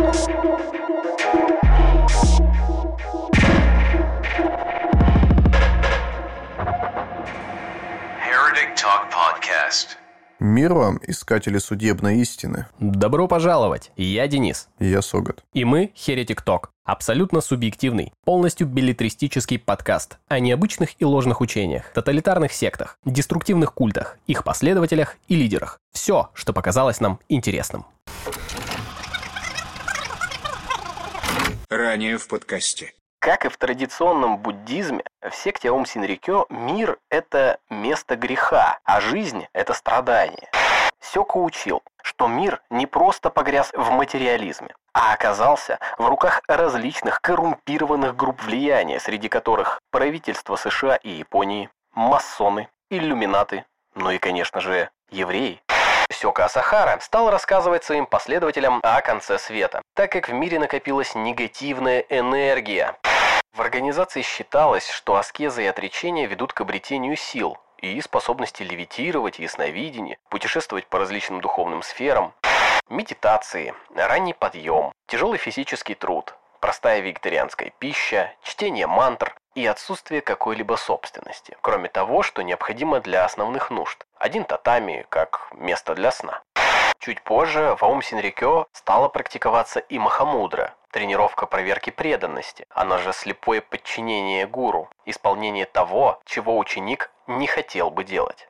Heretic Talk Podcast. Мир вам, искатели судебной истины. Добро пожаловать! Я Денис. И я Согат. И мы Heretic Talk. Абсолютно субъективный, полностью билетристический подкаст о необычных и ложных учениях, тоталитарных сектах, деструктивных культах, их последователях и лидерах. Все, что показалось нам интересным. Ранее в подкасте. Как и в традиционном буддизме, в секте Аум Синрикё мир – это место греха, а жизнь – это страдание. Сёко учил, что мир не просто погряз в материализме, а оказался в руках различных коррумпированных групп влияния, среди которых правительство США и Японии, масоны, иллюминаты, ну и, конечно же, евреи. Сёка Асахара стал рассказывать своим последователям о конце света, так как в мире накопилась негативная энергия. В организации считалось, что аскеза и отречение ведут к обретению сил и способности левитировать, ясновидение, путешествовать по различным духовным сферам, медитации, ранний подъем, тяжелый физический труд, простая вегетарианская пища, чтение мантр и отсутствие какой-либо собственности, кроме того, что необходимо для основных нужд. Один татами как место для сна. Чуть позже в Аум Синрикё стала практиковаться и Махамудра, тренировка проверки преданности, она же слепое подчинение гуру, исполнение того, чего ученик не хотел бы делать.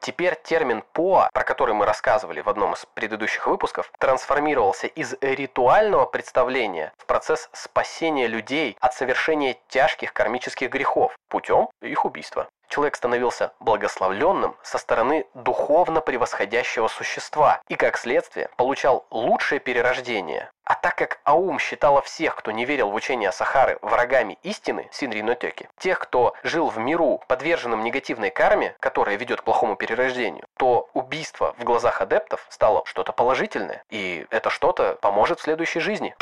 Теперь термин «поа», про который мы рассказывали в одном из предыдущих выпусков, трансформировался из ритуального представления в процесс спасения людей от совершения тяжких кармических грехов путем их убийства. Человек становился благословленным со стороны духовно превосходящего существа и, как следствие, получал лучшее перерождение. А так как Аум считала всех, кто не верил в учение Сахары, врагами истины, Синринотеки, тех, кто жил в миру, подверженном негативной карме, которая ведет к плохому перерождению, то убийство в глазах адептов стало что-то положительное, и это что-то поможет в следующей жизни.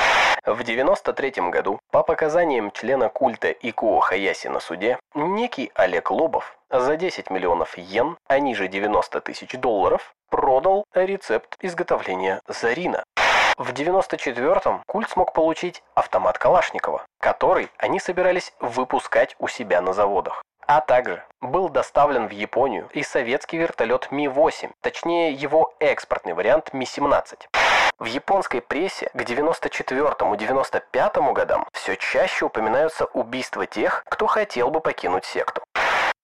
В 93 году, по показаниям члена культа Икуо Хаяси на суде, некий Олег Лобов за 10 миллионов йен, а ниже 90 тысяч долларов, продал рецепт изготовления зарина. В 94-м культ смог получить автомат Калашникова, который они собирались выпускать у себя на заводах. А также был доставлен в Японию и советский вертолет Ми-8, точнее его экспортный вариант Ми-17. В японской прессе к 94-95 годам все чаще упоминаются убийства тех, кто хотел бы покинуть секту.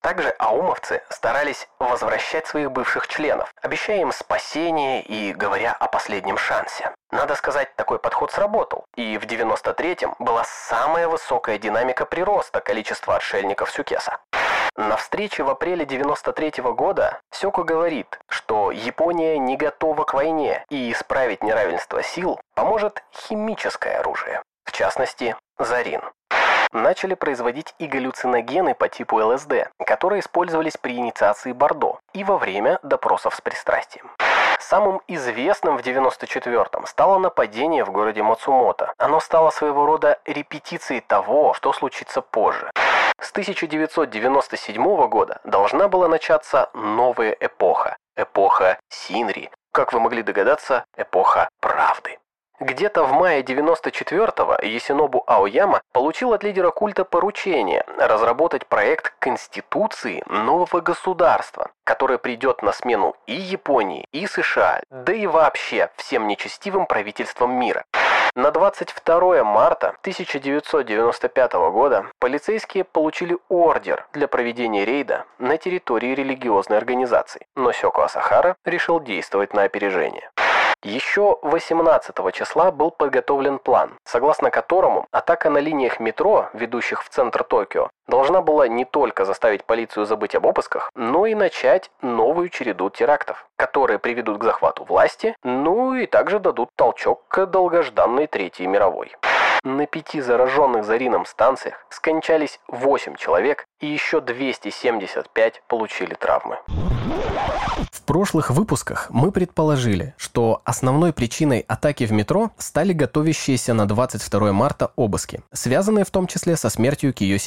Также аумовцы старались возвращать своих бывших членов, обещая им спасение и говоря о последнем шансе. Надо сказать, такой подход сработал, и в 93-м была самая высокая динамика прироста количества отшельников Сюкеса. На встрече в апреле 93 -го года Сёко говорит, что Япония не готова к войне, и исправить неравенство сил поможет химическое оружие, в частности, зарин начали производить и галлюциногены по типу ЛСД, которые использовались при инициации Бордо и во время допросов с пристрастием. Самым известным в 94-м стало нападение в городе Мацумото. Оно стало своего рода репетицией того, что случится позже. С 1997 года должна была начаться новая эпоха. Эпоха Синри. Как вы могли догадаться, эпоха правды. Где-то в мае 94-го Есинобу Аояма получил от лидера культа поручение разработать проект Конституции нового государства, которое придет на смену и Японии, и США, да и вообще всем нечестивым правительствам мира. На 22 марта 1995 года полицейские получили ордер для проведения рейда на территории религиозной организации, но Сёко Асахара решил действовать на опережение. Еще 18 числа был подготовлен план, согласно которому атака на линиях метро, ведущих в центр Токио, должна была не только заставить полицию забыть об обысках, но и начать новую череду терактов, которые приведут к захвату власти, ну и также дадут толчок к долгожданной Третьей мировой. На пяти зараженных зарином станциях скончались 8 человек и еще 275 получили травмы. В прошлых выпусках мы предположили, что основной причиной атаки в метро стали готовящиеся на 22 марта обыски, связанные в том числе со смертью Кио.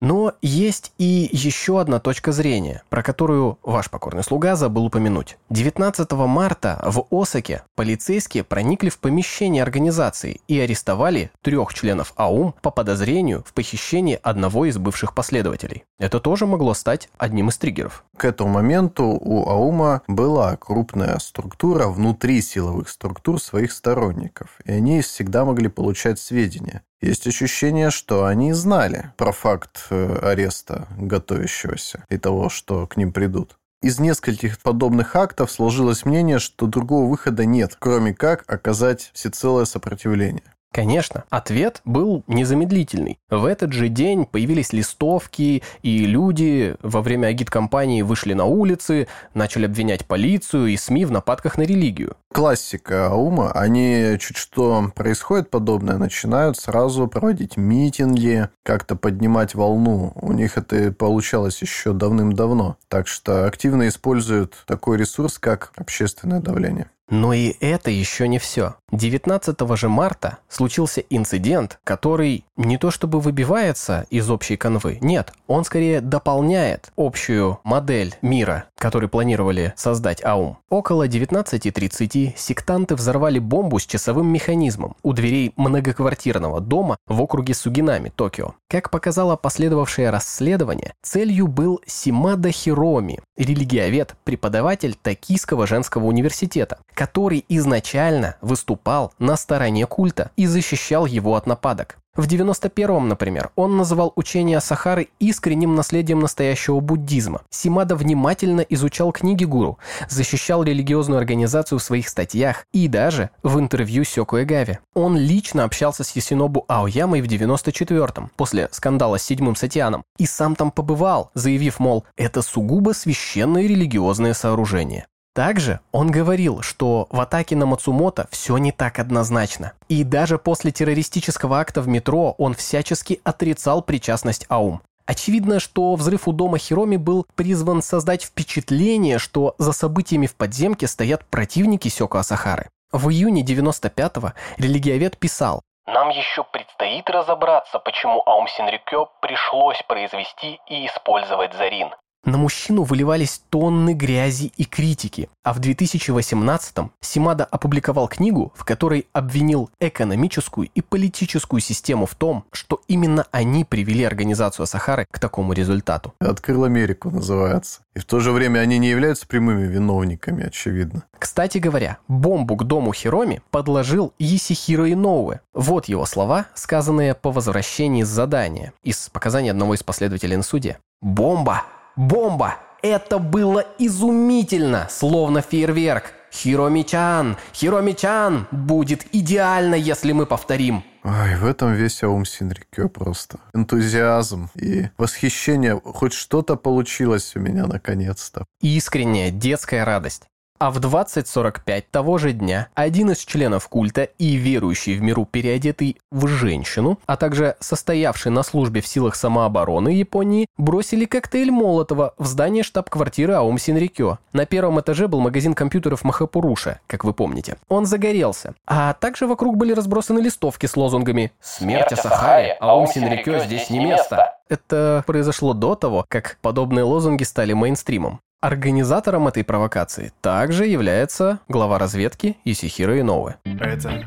Но есть и еще одна точка зрения, про которую ваш покорный слуга забыл упомянуть. 19 марта в Осаке полицейские проникли в помещение организации и арестовали трех членов АУМ по подозрению в похищении одного из бывших последователей. Это тоже могло стать одним из триггеров. К этому моменту у АУМа была крупная структура внутри силовых структур своих сторонников, и они всегда могли получать сведения. Есть ощущение, что они знали про факт э, ареста готовящегося и того, что к ним придут. Из нескольких подобных актов сложилось мнение, что другого выхода нет, кроме как оказать всецелое сопротивление. Конечно, ответ был незамедлительный. В этот же день появились листовки, и люди во время агит-кампании вышли на улицы, начали обвинять полицию и СМИ в нападках на религию. Классика Аума, они чуть что происходит подобное, начинают сразу проводить митинги, как-то поднимать волну. У них это получалось еще давным-давно. Так что активно используют такой ресурс, как общественное давление. Но и это еще не все. 19 же марта случился инцидент, который не то чтобы выбивается из общей канвы, нет, он скорее дополняет общую модель мира, который планировали создать АУМ. Около 19.30 сектанты взорвали бомбу с часовым механизмом у дверей многоквартирного дома в округе Сугинами, Токио. Как показало последовавшее расследование, целью был Симада Хироми, религиовед, преподаватель Токийского женского университета, который изначально выступал на стороне культа и защищал его от нападок. В 91-м, например, он называл учение Сахары искренним наследием настоящего буддизма. Симада внимательно изучал книги гуру, защищал религиозную организацию в своих статьях и даже в интервью Сёку Эгаве. Он лично общался с Ясинобу Аоямой в 94-м, после скандала с седьмым Сатианом, и сам там побывал, заявив, мол, это сугубо священное религиозное сооружение. Также он говорил, что в атаке на Мацумото все не так однозначно. И даже после террористического акта в метро он всячески отрицал причастность АУМ. Очевидно, что взрыв у дома Хироми был призван создать впечатление, что за событиями в подземке стоят противники Сёко Асахары. В июне 95-го религиовед писал, нам еще предстоит разобраться, почему Аум Синрикё пришлось произвести и использовать Зарин. На мужчину выливались тонны грязи и критики, а в 2018-м Симада опубликовал книгу, в которой обвинил экономическую и политическую систему в том, что именно они привели организацию Сахары к такому результату. «Открыл Америку» называется. И в то же время они не являются прямыми виновниками, очевидно. Кстати говоря, бомбу к дому Хироми подложил Исихиро Иноуэ. Вот его слова, сказанные по возвращении с задания, из показаний одного из последователей на суде. «Бомба Бомба! Это было изумительно, словно фейерверк. Хиромичан, Хиромичан, будет идеально, если мы повторим. Ой, в этом весь Аум Синрикё просто. Энтузиазм и восхищение. Хоть что-то получилось у меня наконец-то. Искренняя детская радость. А в 20.45 того же дня один из членов культа и верующий в миру переодетый в женщину, а также состоявший на службе в силах самообороны Японии, бросили коктейль Молотова в здание штаб-квартиры Аум Синрикё. На первом этаже был магазин компьютеров Махапуруша, как вы помните. Он загорелся. А также вокруг были разбросаны листовки с лозунгами «Смерть Асахаре, Аум Синрикё здесь не место». Это произошло до того, как подобные лозунги стали мейнстримом. Организатором этой провокации также является глава разведки Исихиро Иноуэ. Это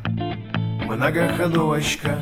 многоходовочка.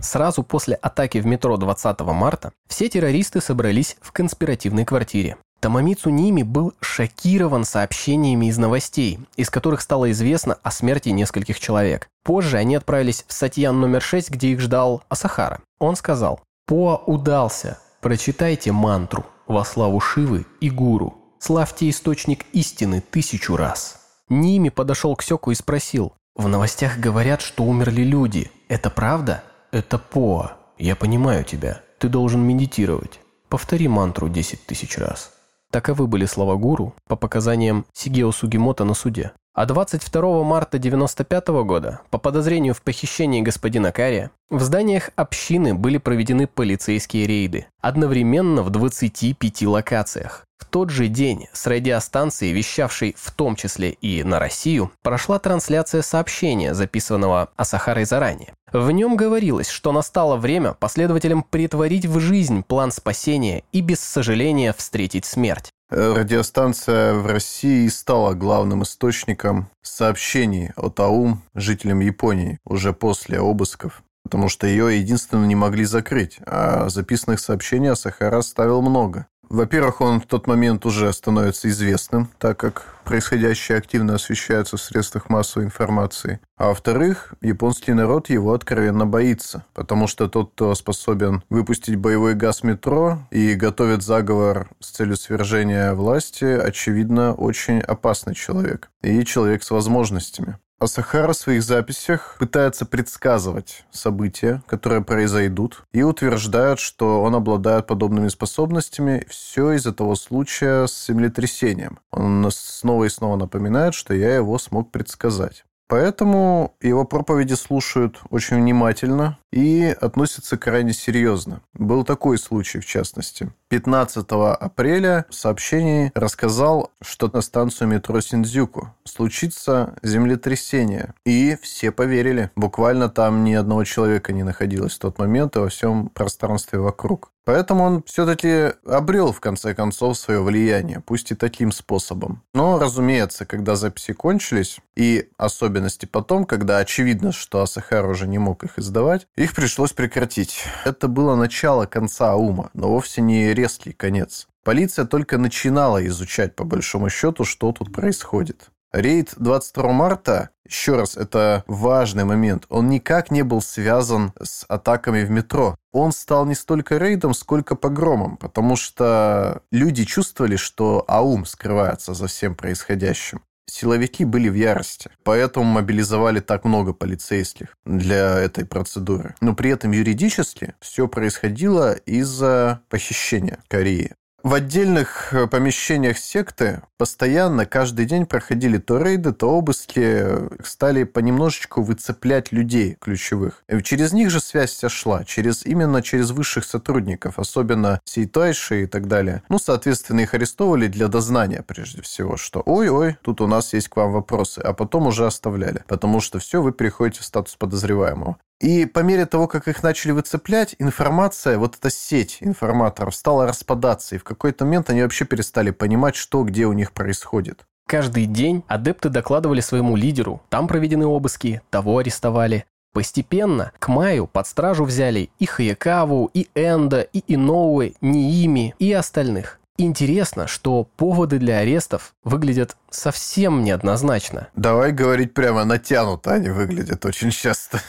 Сразу после атаки в метро 20 марта все террористы собрались в конспиративной квартире. Тамамицу Ними был шокирован сообщениями из новостей, из которых стало известно о смерти нескольких человек. Позже они отправились в Сатьян номер 6, где их ждал Асахара. Он сказал, «Поа удался, прочитайте мантру» во славу Шивы и Гуру. Славьте источник истины тысячу раз. Ними подошел к Сёку и спросил. В новостях говорят, что умерли люди. Это правда? Это Поа. Я понимаю тебя. Ты должен медитировать. Повтори мантру десять тысяч раз. Таковы были слова гуру по показаниям Сигео Сугимото на суде. А 22 марта 1995 года, по подозрению в похищении господина Кария, в зданиях общины были проведены полицейские рейды, одновременно в 25 локациях. В тот же день с радиостанции, вещавшей в том числе и на Россию, прошла трансляция сообщения, записанного Асахарой заранее. В нем говорилось, что настало время последователям притворить в жизнь план спасения и без сожаления встретить смерть. Радиостанция в России стала главным источником сообщений от АУМ жителям Японии уже после обысков, потому что ее единственно не могли закрыть, а записанных сообщений о Сахара ставил много. Во-первых, он в тот момент уже становится известным, так как происходящее активно освещается в средствах массовой информации. А во-вторых, японский народ его откровенно боится, потому что тот, кто способен выпустить боевой газ метро и готовит заговор с целью свержения власти, очевидно, очень опасный человек. И человек с возможностями. А Сахара в своих записях пытается предсказывать события, которые произойдут, и утверждает, что он обладает подобными способностями все из-за того случая с землетрясением. Он снова и снова напоминает, что я его смог предсказать. Поэтому его проповеди слушают очень внимательно и относятся крайне серьезно. Был такой случай, в частности. 15 апреля в сообщении рассказал, что на станцию метро Синдзюку случится землетрясение. И все поверили. Буквально там ни одного человека не находилось в тот момент и во всем пространстве вокруг. Поэтому он все-таки обрел, в конце концов, свое влияние, пусть и таким способом. Но, разумеется, когда записи кончились, и особенности потом, когда очевидно, что Асахар уже не мог их издавать, их пришлось прекратить. Это было начало конца Аума, но вовсе не резкий конец. Полиция только начинала изучать, по большому счету, что тут происходит. Рейд 22 марта, еще раз, это важный момент, он никак не был связан с атаками в метро. Он стал не столько рейдом, сколько погромом, потому что люди чувствовали, что АУМ скрывается за всем происходящим. Силовики были в ярости, поэтому мобилизовали так много полицейских для этой процедуры. Но при этом юридически все происходило из-за похищения Кореи. В отдельных э, помещениях секты постоянно каждый день проходили то рейды, то обыски, э, стали понемножечку выцеплять людей ключевых. Через них же связь вся шла, через, именно через высших сотрудников, особенно Сейтайши и так далее. Ну, соответственно, их арестовывали для дознания прежде всего, что ой-ой, тут у нас есть к вам вопросы, а потом уже оставляли, потому что все, вы переходите в статус подозреваемого. И по мере того, как их начали выцеплять, информация, вот эта сеть информаторов стала распадаться, и в какой-то момент они вообще перестали понимать, что где у них происходит. Каждый день адепты докладывали своему лидеру, там проведены обыски, того арестовали. Постепенно к маю под стражу взяли и Хаякаву, и Энда, и Иноуэ, Ниими и остальных. Интересно, что поводы для арестов выглядят совсем неоднозначно. Давай говорить прямо натянуто, они выглядят очень часто.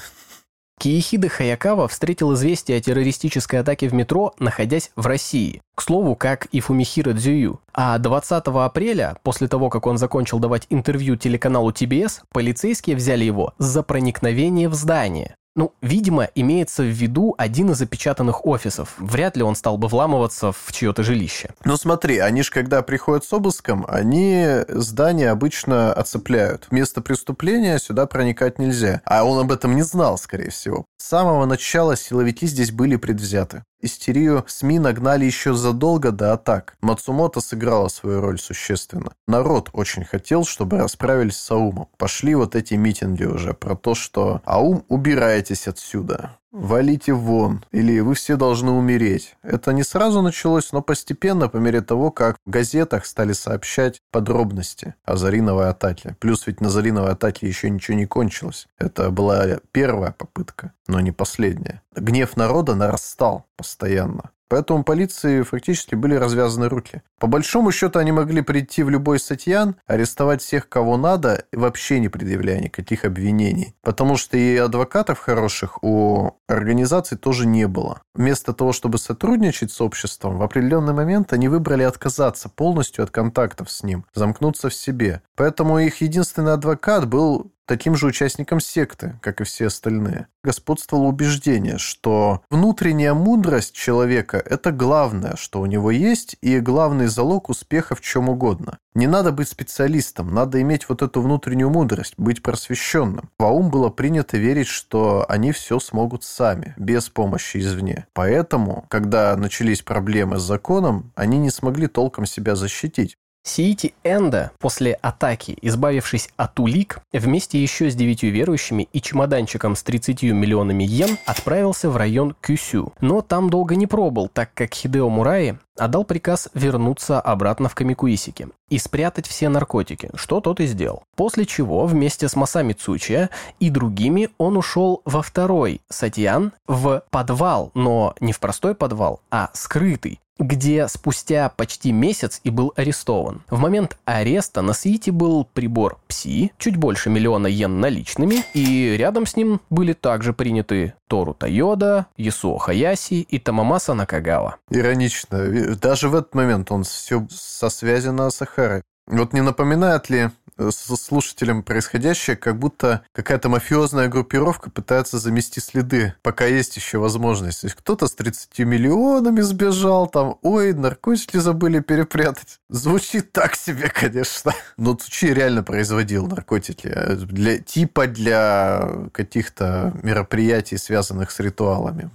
Киехида Хаякава встретил известие о террористической атаке в метро, находясь в России. К слову, как и Фумихира Дзюю. А 20 апреля, после того, как он закончил давать интервью телеканалу ТБС, полицейские взяли его за проникновение в здание. Ну, видимо, имеется в виду один из запечатанных офисов. Вряд ли он стал бы вламываться в чье-то жилище. Ну смотри, они же когда приходят с обыском, они здание обычно оцепляют. Место преступления сюда проникать нельзя. А он об этом не знал, скорее всего. С самого начала силовики здесь были предвзяты. Истерию СМИ нагнали еще задолго до атак. Мацумото сыграла свою роль существенно. Народ очень хотел, чтобы расправились с Аумом. Пошли вот эти митинги уже про то, что Аум, убирайтесь отсюда валите вон, или вы все должны умереть. Это не сразу началось, но постепенно, по мере того, как в газетах стали сообщать подробности о Зариновой атаке. Плюс ведь на Зариновой атаке еще ничего не кончилось. Это была первая попытка, но не последняя. Гнев народа нарастал постоянно. Поэтому полиции фактически были развязаны руки. По большому счету они могли прийти в любой сатьян, арестовать всех, кого надо, вообще не предъявляя никаких обвинений. Потому что и адвокатов хороших у организаций тоже не было. Вместо того, чтобы сотрудничать с обществом, в определенный момент они выбрали отказаться полностью от контактов с ним, замкнуться в себе. Поэтому их единственный адвокат был таким же участником секты, как и все остальные. Господствовало убеждение, что внутренняя мудрость человека – это главное, что у него есть, и главный главный залог успеха в чем угодно. Не надо быть специалистом, надо иметь вот эту внутреннюю мудрость, быть просвещенным. В АУМ было принято верить, что они все смогут сами, без помощи извне. Поэтому, когда начались проблемы с законом, они не смогли толком себя защитить. Сиити Энда после атаки, избавившись от улик, вместе еще с девятью верующими и чемоданчиком с 30 миллионами йен отправился в район Кюсю. Но там долго не пробыл, так как Хидео Мураи отдал приказ вернуться обратно в Камикуисики и спрятать все наркотики, что тот и сделал. После чего вместе с Масами Цучия и другими он ушел во второй Сатьян в подвал, но не в простой подвал, а скрытый, где спустя почти месяц и был арестован. В момент ареста на Сиите был прибор ПСИ, чуть больше миллиона йен наличными, и рядом с ним были также приняты Тору Тойода, Ясуо Хаяси и Тамамаса Накагава. Иронично. Даже в этот момент он все со связи на Сахаре. Вот не напоминает ли слушателям происходящее, как будто какая-то мафиозная группировка пытается замести следы, пока есть еще возможность. То есть кто-то с 30 миллионами сбежал, там, ой, наркотики забыли перепрятать. Звучит так себе, конечно. Но Цучи реально производил наркотики. Для, типа для каких-то мероприятий, связанных с ритуалами.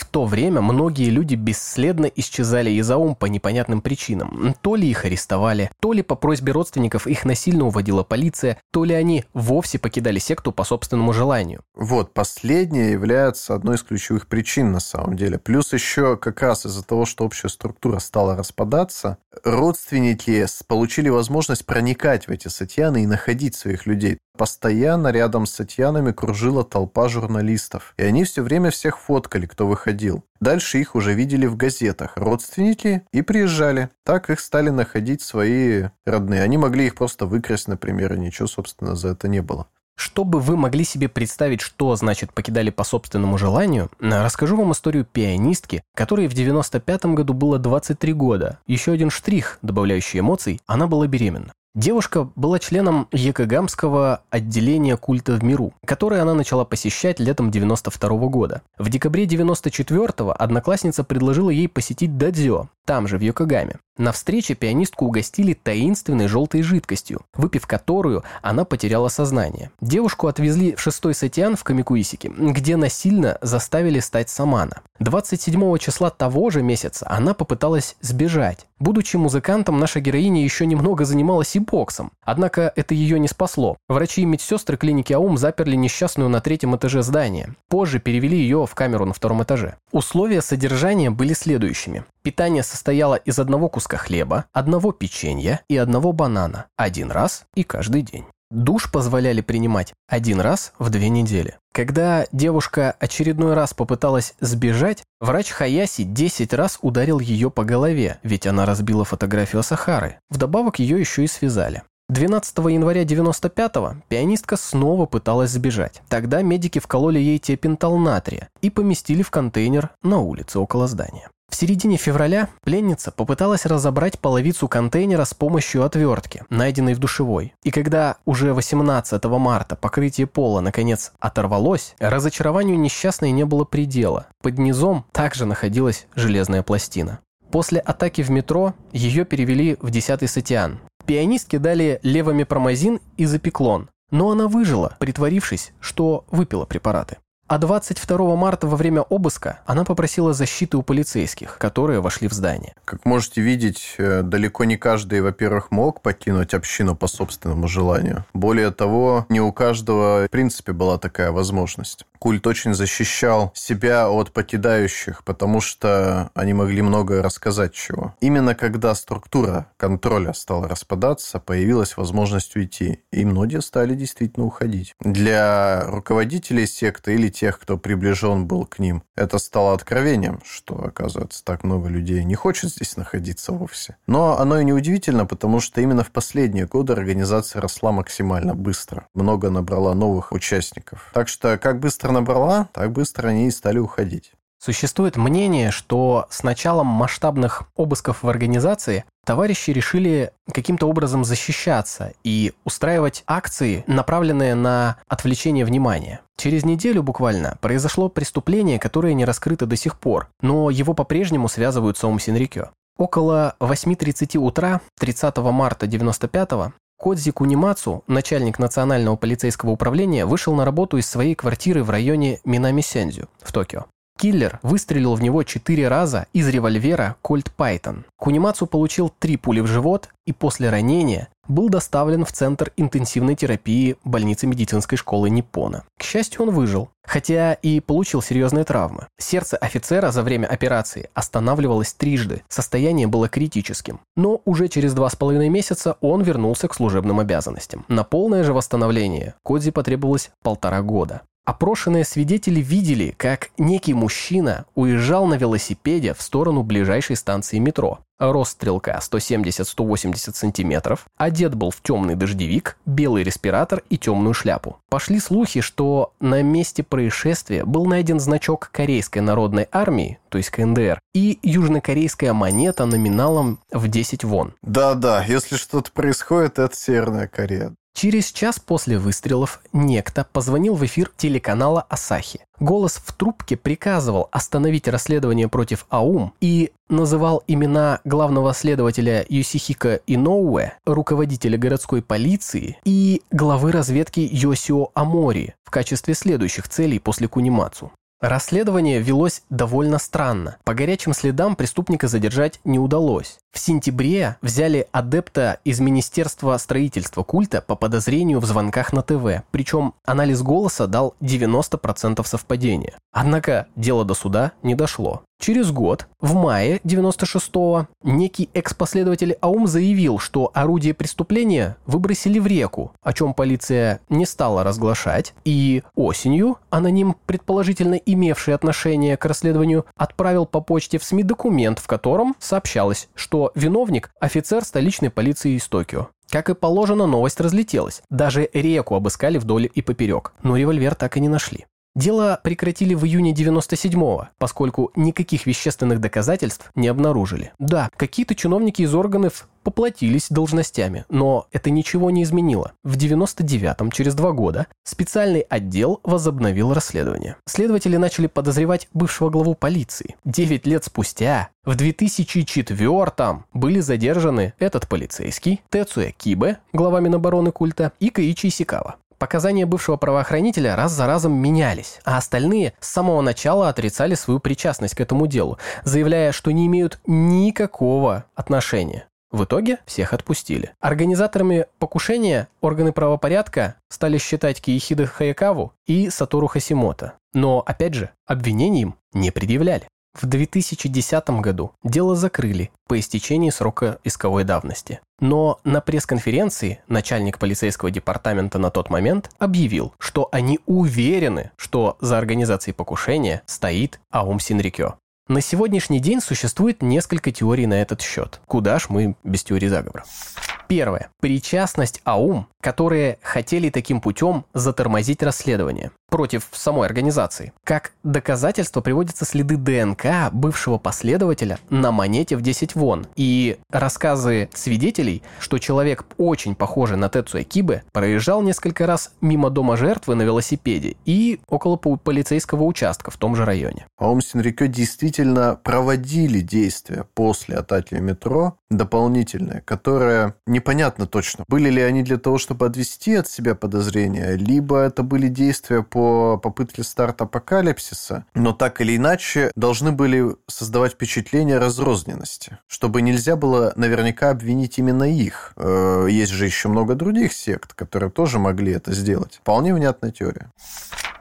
В то время многие люди бесследно исчезали из АУМ по непонятным причинам. То ли их арестовали, то ли по просьбе родственников их насильно уводила полиция, то ли они вовсе покидали секту по собственному желанию. Вот, последнее является одной из ключевых причин на самом деле. Плюс еще как раз из-за того, что общая структура стала распадаться, родственники получили возможность проникать в эти сатьяны и находить своих людей. Постоянно рядом с сатьянами кружила толпа журналистов. И они все время всех фоткали, кто выходил. Дальше их уже видели в газетах родственники и приезжали. Так их стали находить свои родные. Они могли их просто выкрасть, например, и ничего, собственно, за это не было. Чтобы вы могли себе представить, что значит покидали по собственному желанию, расскажу вам историю пианистки, которой в 95 году было 23 года. Еще один штрих, добавляющий эмоций, она была беременна. Девушка была членом Екагамского отделения культа в миру, которое она начала посещать летом 92 -го года. В декабре 94-го одноклассница предложила ей посетить дадзё, там же, в Йокогаме. На встрече пианистку угостили таинственной желтой жидкостью, выпив которую она потеряла сознание. Девушку отвезли в шестой Сатиан в Камикуисике, где насильно заставили стать самана. 27 числа того же месяца она попыталась сбежать. Будучи музыкантом, наша героиня еще немного занималась и боксом. Однако это ее не спасло. Врачи и медсестры клиники АУМ заперли несчастную на третьем этаже здания. Позже перевели ее в камеру на втором этаже. Условия содержания были следующими. Питание состояло из одного куска хлеба, одного печенья и одного банана. Один раз и каждый день. Душ позволяли принимать один раз в две недели. Когда девушка очередной раз попыталась сбежать, врач Хаяси 10 раз ударил ее по голове, ведь она разбила фотографию Сахары. Вдобавок ее еще и связали. 12 января 95-го пианистка снова пыталась сбежать. Тогда медики вкололи ей тепентал натрия и поместили в контейнер на улице около здания. В середине февраля пленница попыталась разобрать половицу контейнера с помощью отвертки, найденной в душевой. И когда уже 18 марта покрытие пола наконец оторвалось, разочарованию несчастной не было предела. Под низом также находилась железная пластина. После атаки в метро ее перевели в 10-й Сатиан. Пианистке дали левомепромазин и запеклон, но она выжила, притворившись, что выпила препараты. А 22 марта во время обыска она попросила защиты у полицейских, которые вошли в здание. Как можете видеть, э, далеко не каждый, во-первых, мог покинуть общину по собственному желанию. Более того, не у каждого, в принципе, была такая возможность. Культ очень защищал себя от покидающих, потому что они могли многое рассказать чего. Именно когда структура контроля стала распадаться, появилась возможность уйти, и многие стали действительно уходить. Для руководителей секты или тех, кто приближен был к ним, это стало откровением, что, оказывается, так много людей не хочет здесь находиться вовсе. Но оно и не удивительно, потому что именно в последние годы организация росла максимально быстро. Много набрала новых участников. Так что, как быстро набрала, так быстро они и стали уходить. Существует мнение, что с началом масштабных обысков в организации товарищи решили каким-то образом защищаться и устраивать акции, направленные на отвлечение внимания. Через неделю буквально произошло преступление, которое не раскрыто до сих пор, но его по-прежнему связывают с Оум Синрикё. Около 8.30 утра 30 марта 95 Кодзи Кунимацу, начальник национального полицейского управления, вышел на работу из своей квартиры в районе Минами-Сензю в Токио. Киллер выстрелил в него четыре раза из револьвера Кольт Пайтон. Кунимацу получил три пули в живот и после ранения был доставлен в Центр интенсивной терапии больницы медицинской школы Ниппона. К счастью, он выжил, хотя и получил серьезные травмы. Сердце офицера за время операции останавливалось трижды, состояние было критическим. Но уже через два с половиной месяца он вернулся к служебным обязанностям. На полное же восстановление Кодзи потребовалось полтора года. Опрошенные свидетели видели, как некий мужчина уезжал на велосипеде в сторону ближайшей станции метро. Рост стрелка 170-180 сантиметров, одет был в темный дождевик, белый респиратор и темную шляпу. Пошли слухи, что на месте происшествия был найден значок Корейской народной армии, то есть КНДР, и южнокорейская монета номиналом в 10 вон. Да-да, если что-то происходит, это Северная Корея. Через час после выстрелов некто позвонил в эфир телеканала «Асахи». Голос в трубке приказывал остановить расследование против АУМ и называл имена главного следователя Юсихика Иноуэ, руководителя городской полиции и главы разведки Йосио Амори в качестве следующих целей после Кунимацу. Расследование велось довольно странно. По горячим следам преступника задержать не удалось. В сентябре взяли адепта из Министерства строительства культа по подозрению в звонках на ТВ, причем анализ голоса дал 90% совпадения. Однако дело до суда не дошло. Через год, в мае 96-го, некий экс-последователь АУМ заявил, что орудие преступления выбросили в реку, о чем полиция не стала разглашать, и осенью аноним, предположительно имевший отношение к расследованию, отправил по почте в СМИ документ, в котором сообщалось, что виновник – офицер столичной полиции из Токио. Как и положено, новость разлетелась. Даже реку обыскали вдоль и поперек, но револьвер так и не нашли. Дело прекратили в июне 97-го, поскольку никаких вещественных доказательств не обнаружили. Да, какие-то чиновники из органов поплатились должностями, но это ничего не изменило. В 99-м, через два года, специальный отдел возобновил расследование. Следователи начали подозревать бывшего главу полиции. Девять лет спустя, в 2004-м, были задержаны этот полицейский, Тецуя Кибе, глава Минобороны культа, и Каичи Исикава. Показания бывшего правоохранителя раз за разом менялись, а остальные с самого начала отрицали свою причастность к этому делу, заявляя, что не имеют никакого отношения. В итоге всех отпустили. Организаторами покушения органы правопорядка стали считать Киехида Хаякаву и Сатору Хасимото. Но, опять же, обвинений им не предъявляли. В 2010 году дело закрыли по истечении срока исковой давности. Но на пресс-конференции начальник полицейского департамента на тот момент объявил, что они уверены, что за организацией покушения стоит Аум Синрикё. На сегодняшний день существует несколько теорий на этот счет. Куда ж мы без теории заговора? Первое. Причастность АУМ, которые хотели таким путем затормозить расследование против самой организации. Как доказательство приводятся следы ДНК бывшего последователя на монете в 10 вон и рассказы свидетелей, что человек, очень похожий на Тецуя Кибе, проезжал несколько раз мимо дома жертвы на велосипеде и около полицейского участка в том же районе. Аум Синрикё действительно проводили действия после атаки метро дополнительные, которые непонятно точно, были ли они для того, чтобы отвести от себя подозрения, либо это были действия по попытке старта апокалипсиса, но так или иначе должны были создавать впечатление разрозненности, чтобы нельзя было наверняка обвинить именно их. Э, есть же еще много других сект, которые тоже могли это сделать. Вполне внятная теория.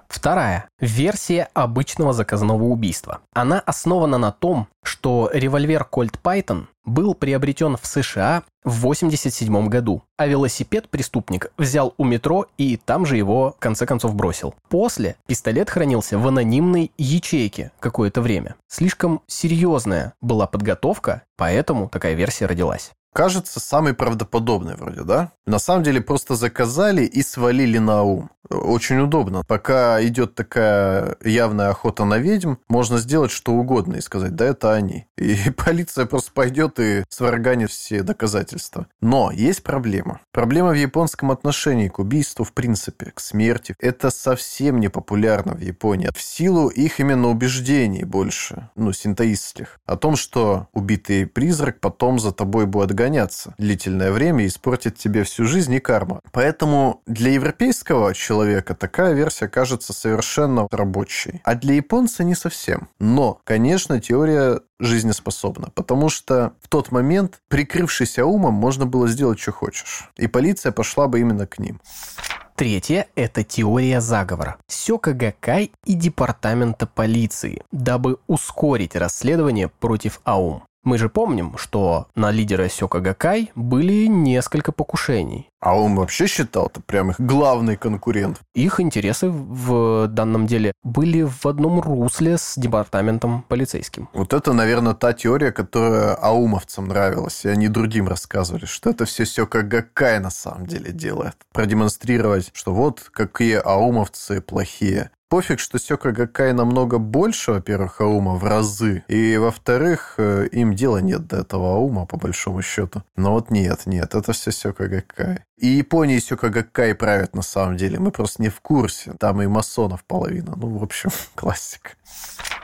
Вторая. Версия обычного заказного убийства. Она основана на том, что револьвер Colt Python был приобретен в США в 1987 году, а велосипед преступник взял у метро и там же его в конце концов бросил. После пистолет хранился в анонимной ячейке какое-то время. Слишком серьезная была подготовка, поэтому такая версия родилась. Кажется самый правдоподобный вроде, да? На самом деле просто заказали и свалили на ум. Очень удобно. Пока идет такая явная охота на ведьм, можно сделать что угодно и сказать, да это они. И полиция просто пойдет и сварганит все доказательства. Но есть проблема. Проблема в японском отношении к убийству в принципе, к смерти. Это совсем не популярно в Японии. В силу их именно убеждений больше, ну, синтоистских, о том, что убитый призрак потом за тобой будет гоняться длительное время испортит тебе всю жизнь и карма. Поэтому для европейского человека такая версия кажется совершенно рабочей. А для японца не совсем. Но, конечно, теория жизнеспособна, потому что в тот момент, прикрывшись умом, можно было сделать, что хочешь. И полиция пошла бы именно к ним. Третье – это теория заговора. Сёка Гакай и департамента полиции, дабы ускорить расследование против АУМ. Мы же помним, что на лидера Сёка Гакай были несколько покушений. А он вообще считал это прям их главный конкурент. Их интересы в данном деле были в одном русле с департаментом полицейским. Вот это, наверное, та теория, которая аумовцам нравилась, и они другим рассказывали, что это все Сёка Гакай на самом деле делает. Продемонстрировать, что вот какие аумовцы плохие пофиг, что Сёка Гакай намного больше, во-первых, Аума в разы, и, во-вторых, э, им дела нет до этого Аума, по большому счету. Но вот нет, нет, это все Сёка Гакай. И Японией Сёка Гакай правят на самом деле, мы просто не в курсе. Там и масонов половина. Ну, в общем, классика.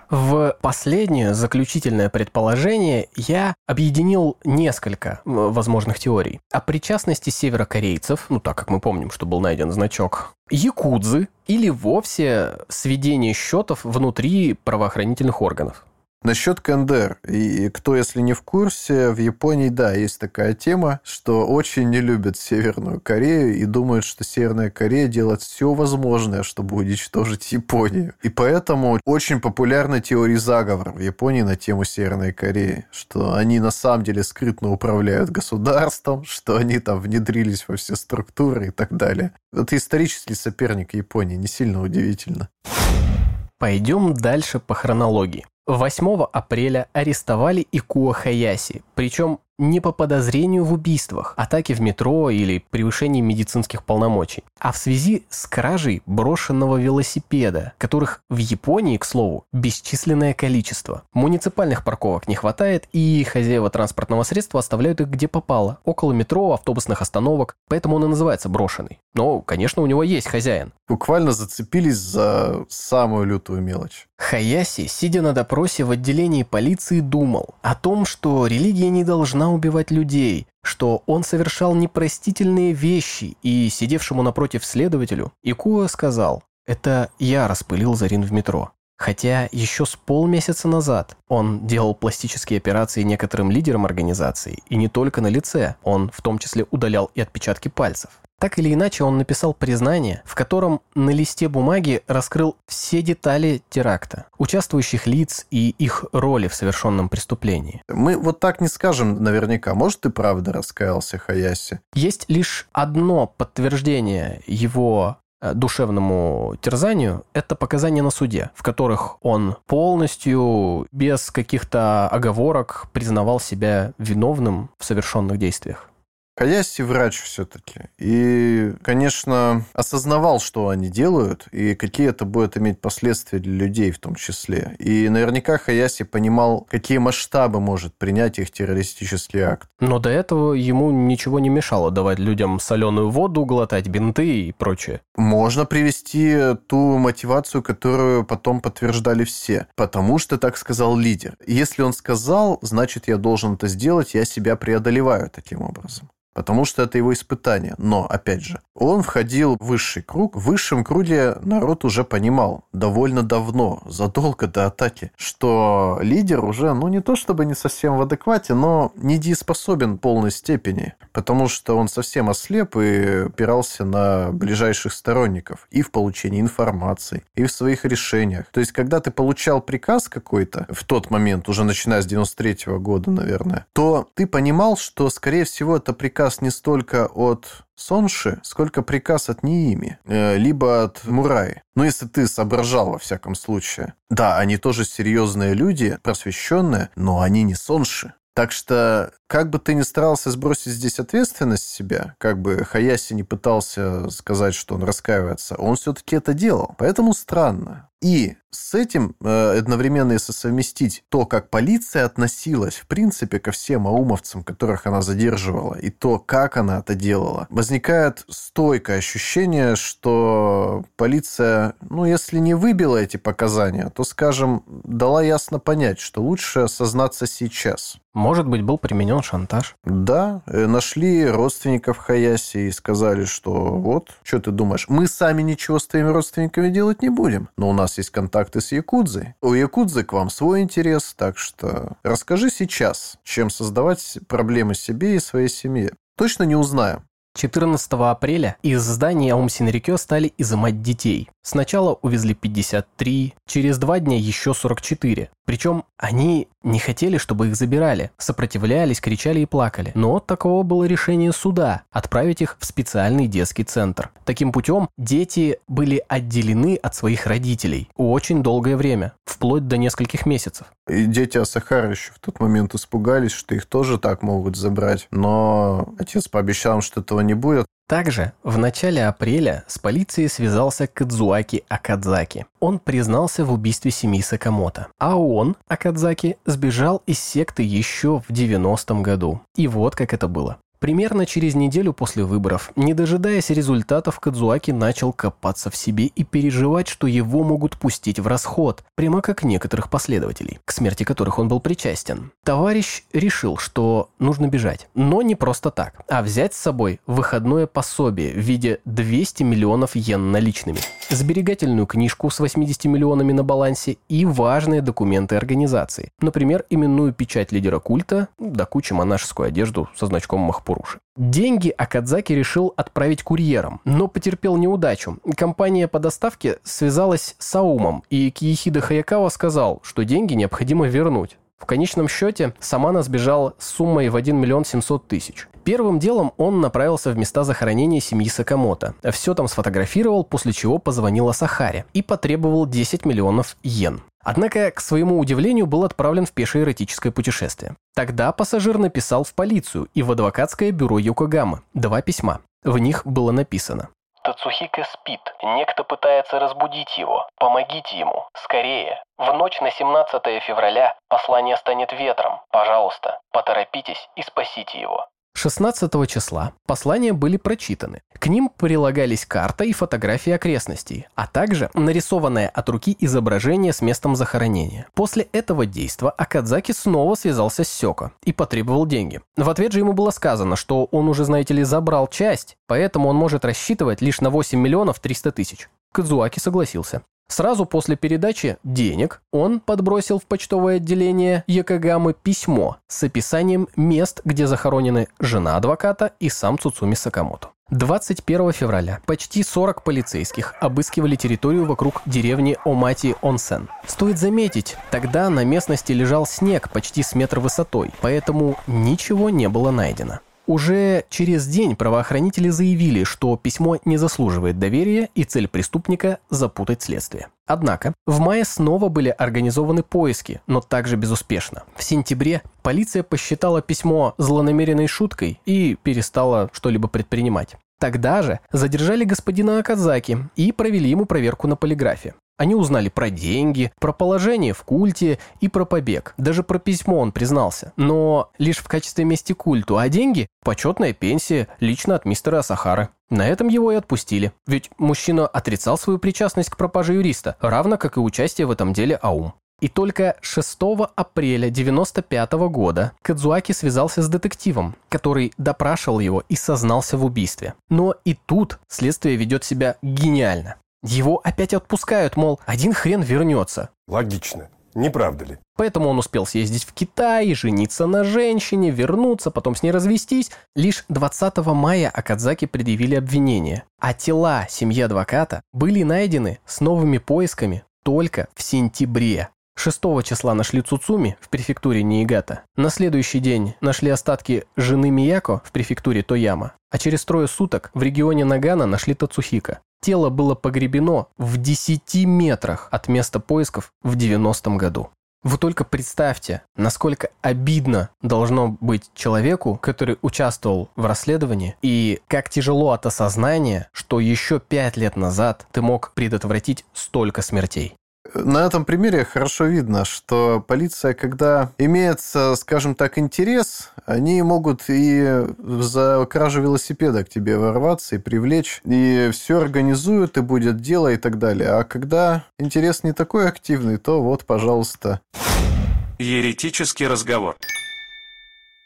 В последнее заключительное предположение я объединил несколько возможных теорий. О причастности северокорейцев, ну так как мы помним, что был найден значок, якудзы или вовсе сведение счетов внутри правоохранительных органов. Насчет КНДР. И кто, если не в курсе, в Японии, да, есть такая тема, что очень не любят Северную Корею и думают, что Северная Корея делает все возможное, чтобы уничтожить Японию. И поэтому очень популярна теория заговора в Японии на тему Северной Кореи, что они на самом деле скрытно управляют государством, что они там внедрились во все структуры и так далее. Это исторический соперник Японии, не сильно удивительно. Пойдем дальше по хронологии. 8 апреля арестовали Икуа Хаяси, причем не по подозрению в убийствах, атаке в метро или превышении медицинских полномочий, а в связи с кражей брошенного велосипеда, которых в Японии, к слову, бесчисленное количество. Муниципальных парковок не хватает, и хозяева транспортного средства оставляют их где попало, около метро, автобусных остановок, поэтому он и называется брошенный. Но, конечно, у него есть хозяин. Буквально зацепились за самую лютую мелочь. Хаяси, сидя на допросе в отделении полиции, думал о том, что религия не должна убивать людей, что он совершал непростительные вещи, и сидевшему напротив следователю Икуа сказал, «Это я распылил Зарин в метро». Хотя еще с полмесяца назад он делал пластические операции некоторым лидерам организации, и не только на лице, он в том числе удалял и отпечатки пальцев. Так или иначе, он написал признание, в котором на листе бумаги раскрыл все детали теракта, участвующих лиц и их роли в совершенном преступлении. Мы вот так не скажем наверняка. Может, ты правда раскаялся, Хаяси? Есть лишь одно подтверждение его душевному терзанию – это показания на суде, в которых он полностью, без каких-то оговорок, признавал себя виновным в совершенных действиях. Хаяси врач все-таки. И, конечно, осознавал, что они делают, и какие это будет иметь последствия для людей в том числе. И наверняка Хаяси понимал, какие масштабы может принять их террористический акт. Но до этого ему ничего не мешало давать людям соленую воду, глотать бинты и прочее. Можно привести ту мотивацию, которую потом подтверждали все. Потому что так сказал лидер. Если он сказал, значит, я должен это сделать, я себя преодолеваю таким образом потому что это его испытание. Но, опять же, он входил в высший круг. В высшем круге народ уже понимал довольно давно, задолго до атаки, что лидер уже, ну, не то чтобы не совсем в адеквате, но недееспособен в полной степени, потому что он совсем ослеп и опирался на ближайших сторонников и в получении информации, и в своих решениях. То есть, когда ты получал приказ какой-то в тот момент, уже начиная с 93 -го года, наверное, то ты понимал, что, скорее всего, это приказ приказ не столько от Сонши, сколько приказ от Ниими, э, либо от Мураи. Ну, если ты соображал, во всяком случае. Да, они тоже серьезные люди, просвещенные, но они не Сонши. Так что как бы ты ни старался сбросить здесь ответственность себя, как бы Хаяси не пытался сказать, что он раскаивается, он все-таки это делал. Поэтому странно. И с этим э, одновременно если совместить то, как полиция относилась, в принципе, ко всем аумовцам, которых она задерживала, и то, как она это делала, возникает стойкое ощущение, что полиция, ну, если не выбила эти показания, то, скажем, дала ясно понять, что лучше осознаться сейчас. Может быть, был применен шантаж? Да, э, нашли родственников Хаяси и сказали, что вот, что ты думаешь, мы сами ничего с твоими родственниками делать не будем, но у нас есть контакты с Якудзой. У Якудзы к вам свой интерес, так что расскажи сейчас, чем создавать проблемы себе и своей семье. Точно не узнаю. 14 апреля из здания Аум Синрикё стали изымать детей. Сначала увезли 53, через два дня еще 44. Причем они не хотели, чтобы их забирали, сопротивлялись, кричали и плакали. Но таково было решение суда – отправить их в специальный детский центр. Таким путем дети были отделены от своих родителей очень долгое время, вплоть до нескольких месяцев. И дети Асахара еще в тот момент испугались, что их тоже так могут забрать. Но отец пообещал им, что этого не будет. Также в начале апреля с полицией связался Кадзуаки Акадзаки. Он признался в убийстве семьи Сакамото. А он, Акадзаки, сбежал из секты еще в 90-м году. И вот как это было. Примерно через неделю после выборов, не дожидаясь результатов, Кадзуаки начал копаться в себе и переживать, что его могут пустить в расход, прямо как некоторых последователей, к смерти которых он был причастен. Товарищ решил, что нужно бежать, но не просто так, а взять с собой выходное пособие в виде 200 миллионов йен наличными, сберегательную книжку с 80 миллионами на балансе и важные документы организации, например, именную печать лидера культа, да куча монашескую одежду со значком Махпур Поруши. Деньги Акадзаки решил отправить курьером, но потерпел неудачу. Компания по доставке связалась с Аумом, и Киехида Хаякава сказал, что деньги необходимо вернуть. В конечном счете Самана сбежал с суммой в 1 миллион 700 тысяч. Первым делом он направился в места захоронения семьи Сакамото. Все там сфотографировал, после чего позвонил Асахаре и потребовал 10 миллионов йен. Однако, к своему удивлению, был отправлен в пешее эротическое путешествие. Тогда пассажир написал в полицию и в адвокатское бюро Йокогамы два письма. В них было написано Тацухика спит. Некто пытается разбудить его. Помогите ему. Скорее. В ночь на 17 февраля послание станет ветром. Пожалуйста, поторопитесь и спасите его. 16 числа послания были прочитаны. К ним прилагались карта и фотографии окрестностей, а также нарисованное от руки изображение с местом захоронения. После этого действа Акадзаки снова связался с Сёко и потребовал деньги. В ответ же ему было сказано, что он уже, знаете ли, забрал часть, поэтому он может рассчитывать лишь на 8 миллионов 300 тысяч. Кадзуаки согласился. Сразу после передачи денег он подбросил в почтовое отделение Якогамы письмо с описанием мест, где захоронены жена адвоката и сам Цуцуми Сакамото. 21 февраля почти 40 полицейских обыскивали территорию вокруг деревни Омати-Онсен. Стоит заметить, тогда на местности лежал снег почти с метр высотой, поэтому ничего не было найдено. Уже через день правоохранители заявили, что письмо не заслуживает доверия и цель преступника – запутать следствие. Однако, в мае снова были организованы поиски, но также безуспешно. В сентябре полиция посчитала письмо злонамеренной шуткой и перестала что-либо предпринимать. Тогда же задержали господина Аказаки и провели ему проверку на полиграфе. Они узнали про деньги, про положение в культе и про побег. Даже про письмо он признался. Но лишь в качестве мести культу, а деньги – почетная пенсия лично от мистера Асахара. На этом его и отпустили. Ведь мужчина отрицал свою причастность к пропаже юриста, равно как и участие в этом деле АУМ. И только 6 апреля 1995 года Кадзуаки связался с детективом, который допрашивал его и сознался в убийстве. Но и тут следствие ведет себя гениально. Его опять отпускают, мол, один хрен вернется. Логично. Не правда ли? Поэтому он успел съездить в Китай, жениться на женщине, вернуться, потом с ней развестись. Лишь 20 мая Акадзаки предъявили обвинение. А тела семьи адвоката были найдены с новыми поисками только в сентябре. 6 числа нашли Цуцуми в префектуре Ниигата. На следующий день нашли остатки жены Мияко в префектуре Тояма. А через трое суток в регионе Нагана нашли Тацухика. Тело было погребено в 10 метрах от места поисков в 90-м году. Вы только представьте, насколько обидно должно быть человеку, который участвовал в расследовании, и как тяжело от осознания, что еще пять лет назад ты мог предотвратить столько смертей. На этом примере хорошо видно, что полиция, когда имеется, скажем так, интерес, они могут и за кражу велосипеда к тебе ворваться и привлечь, и все организуют, и будет дело и так далее. А когда интерес не такой активный, то вот, пожалуйста. Еретический разговор.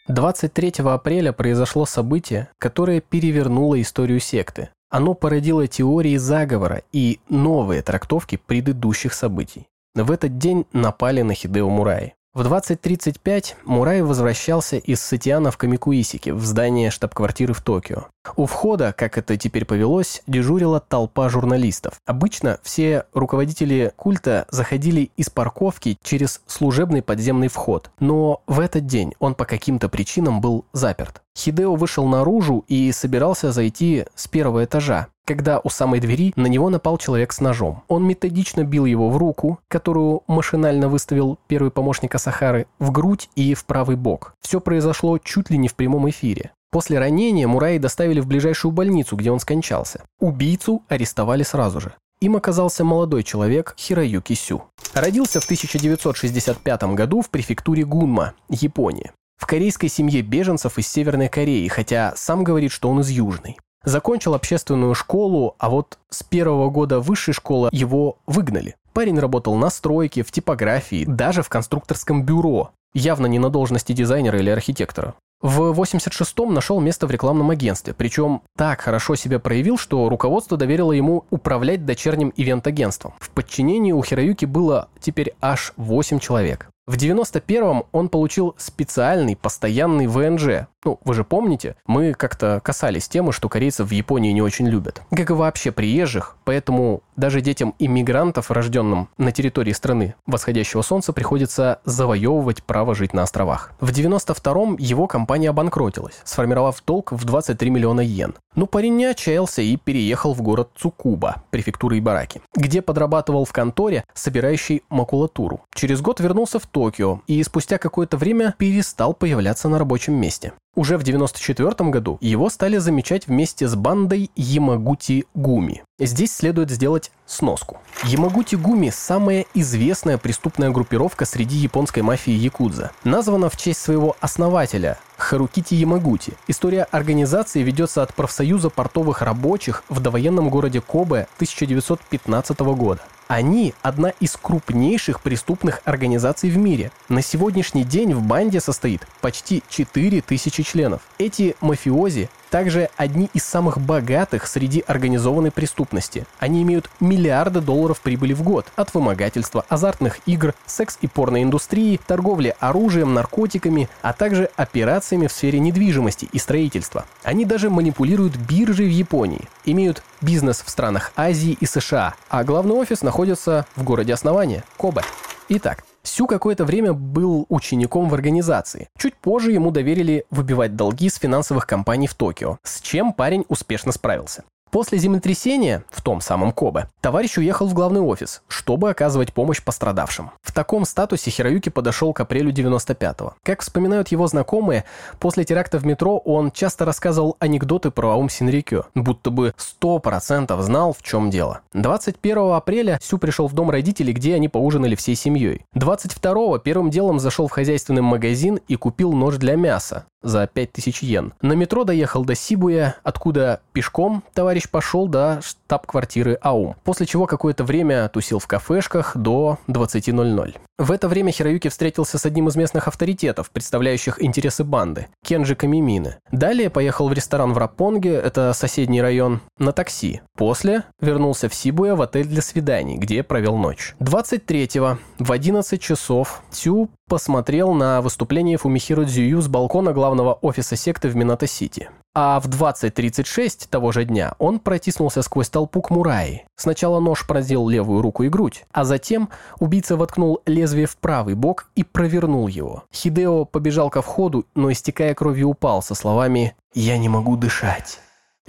23 апреля произошло событие, которое перевернуло историю секты. Оно породило теории заговора и новые трактовки предыдущих событий. В этот день напали на Хидео Мураи. В 20.35 Мурай возвращался из Сатиана в Камикуисике, в здание штаб-квартиры в Токио. У входа, как это теперь повелось, дежурила толпа журналистов. Обычно все руководители культа заходили из парковки через служебный подземный вход, но в этот день он по каким-то причинам был заперт. Хидео вышел наружу и собирался зайти с первого этажа, когда у самой двери на него напал человек с ножом. Он методично бил его в руку, которую машинально выставил первый помощник Асахары, в грудь и в правый бок. Все произошло чуть ли не в прямом эфире. После ранения Мураи доставили в ближайшую больницу, где он скончался. Убийцу арестовали сразу же. Им оказался молодой человек Хироюки Сю. Родился в 1965 году в префектуре Гунма, Япония. В корейской семье беженцев из Северной Кореи, хотя сам говорит, что он из Южной. Закончил общественную школу, а вот с первого года высшей школы его выгнали. Парень работал на стройке, в типографии, даже в конструкторском бюро. Явно не на должности дизайнера или архитектора. В 86-м нашел место в рекламном агентстве, причем так хорошо себя проявил, что руководство доверило ему управлять дочерним ивент-агентством. В подчинении у Хироюки было теперь аж 8 человек. В 91-м он получил специальный постоянный ВНЖ. Ну, вы же помните, мы как-то касались темы, что корейцев в Японии не очень любят. Как и вообще приезжих, поэтому даже детям иммигрантов, рожденным на территории страны восходящего солнца, приходится завоевывать право жить на островах. В 92-м его компания обанкротилась, сформировав долг в 23 миллиона йен. Но парень не отчаялся и переехал в город Цукуба, префектура Ибараки, где подрабатывал в конторе, собирающей макулатуру. Через год вернулся в Токио и спустя какое-то время перестал появляться на рабочем месте. Уже в 1994 году его стали замечать вместе с бандой Ямагути Гуми. Здесь следует сделать сноску. Ямагути Гуми – самая известная преступная группировка среди японской мафии Якудза. Названа в честь своего основателя Харукити Ямагути. История организации ведется от профсоюза портовых рабочих в довоенном городе Кобе 1915 года. Они – одна из крупнейших преступных организаций в мире. На сегодняшний день в банде состоит почти 4000 членов. Эти мафиози также одни из самых богатых среди организованной преступности. Они имеют миллиарды долларов прибыли в год от вымогательства, азартных игр, секс- и порноиндустрии, торговли оружием, наркотиками, а также операциями в сфере недвижимости и строительства. Они даже манипулируют биржей в Японии, имеют бизнес в странах Азии и США, а главный офис находится в городе основания – Кобе. Итак, Сю какое-то время был учеником в организации. Чуть позже ему доверили выбивать долги с финансовых компаний в Токио, с чем парень успешно справился. После землетрясения, в том самом Кобе, товарищ уехал в главный офис, чтобы оказывать помощь пострадавшим. В таком статусе Хироюки подошел к апрелю 95-го. Как вспоминают его знакомые, после теракта в метро он часто рассказывал анекдоты про Аум Синрикё, будто бы 100% знал, в чем дело. 21 апреля Сю пришел в дом родителей, где они поужинали всей семьей. 22-го первым делом зашел в хозяйственный магазин и купил нож для мяса за 5000 йен. На метро доехал до Сибуя, откуда пешком товарищ пошел до штаб-квартиры АУМ, после чего какое-то время тусил в кафешках до 20.00. В это время Хироюки встретился с одним из местных авторитетов, представляющих интересы банды, Кенджи Камимины. Далее поехал в ресторан в Рапонге, это соседний район, на такси. После вернулся в Сибуя в отель для свиданий, где провел ночь. 23-го в 11 часов Цю посмотрел на выступление Фумихиро Дзюю с балкона главного офиса секты в Минато-Сити. А в 20.36 того же дня он протиснулся сквозь толпу к Мураи. Сначала нож пронзил левую руку и грудь, а затем убийца воткнул лезвие в правый бок и провернул его. Хидео побежал ко входу, но истекая кровью упал со словами «Я не могу дышать».